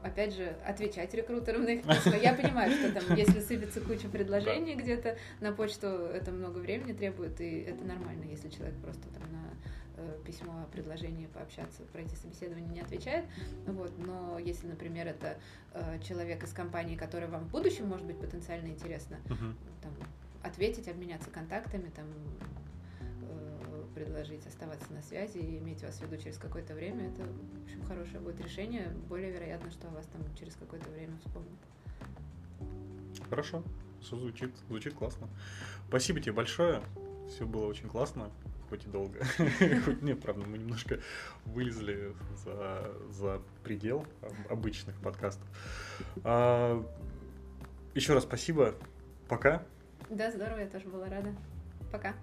опять же, отвечать рекрутерам на их письма. Я понимаю, что там, если сыпется куча предложений где-то на почту, это много времени требует, и это нормально, если человек просто там на э, письмо о предложении пообщаться, пройти собеседование не отвечает. Вот, но если, например, это э, человек из компании, который вам в будущем может быть потенциально интересно, Мгм. там, ответить, обменяться контактами, там, предложить оставаться на связи и иметь вас в виду через какое-то время, это, в общем, хорошее будет решение. Более вероятно, что о вас там через какое-то время вспомнят. Хорошо. Все звучит, звучит классно. Спасибо тебе большое. Все было очень классно, хоть и долго. Хоть нет, правда, мы немножко вылезли за, за предел об- обычных подкастов. А, еще раз спасибо. Пока. Да, здорово, я тоже была рада. Пока.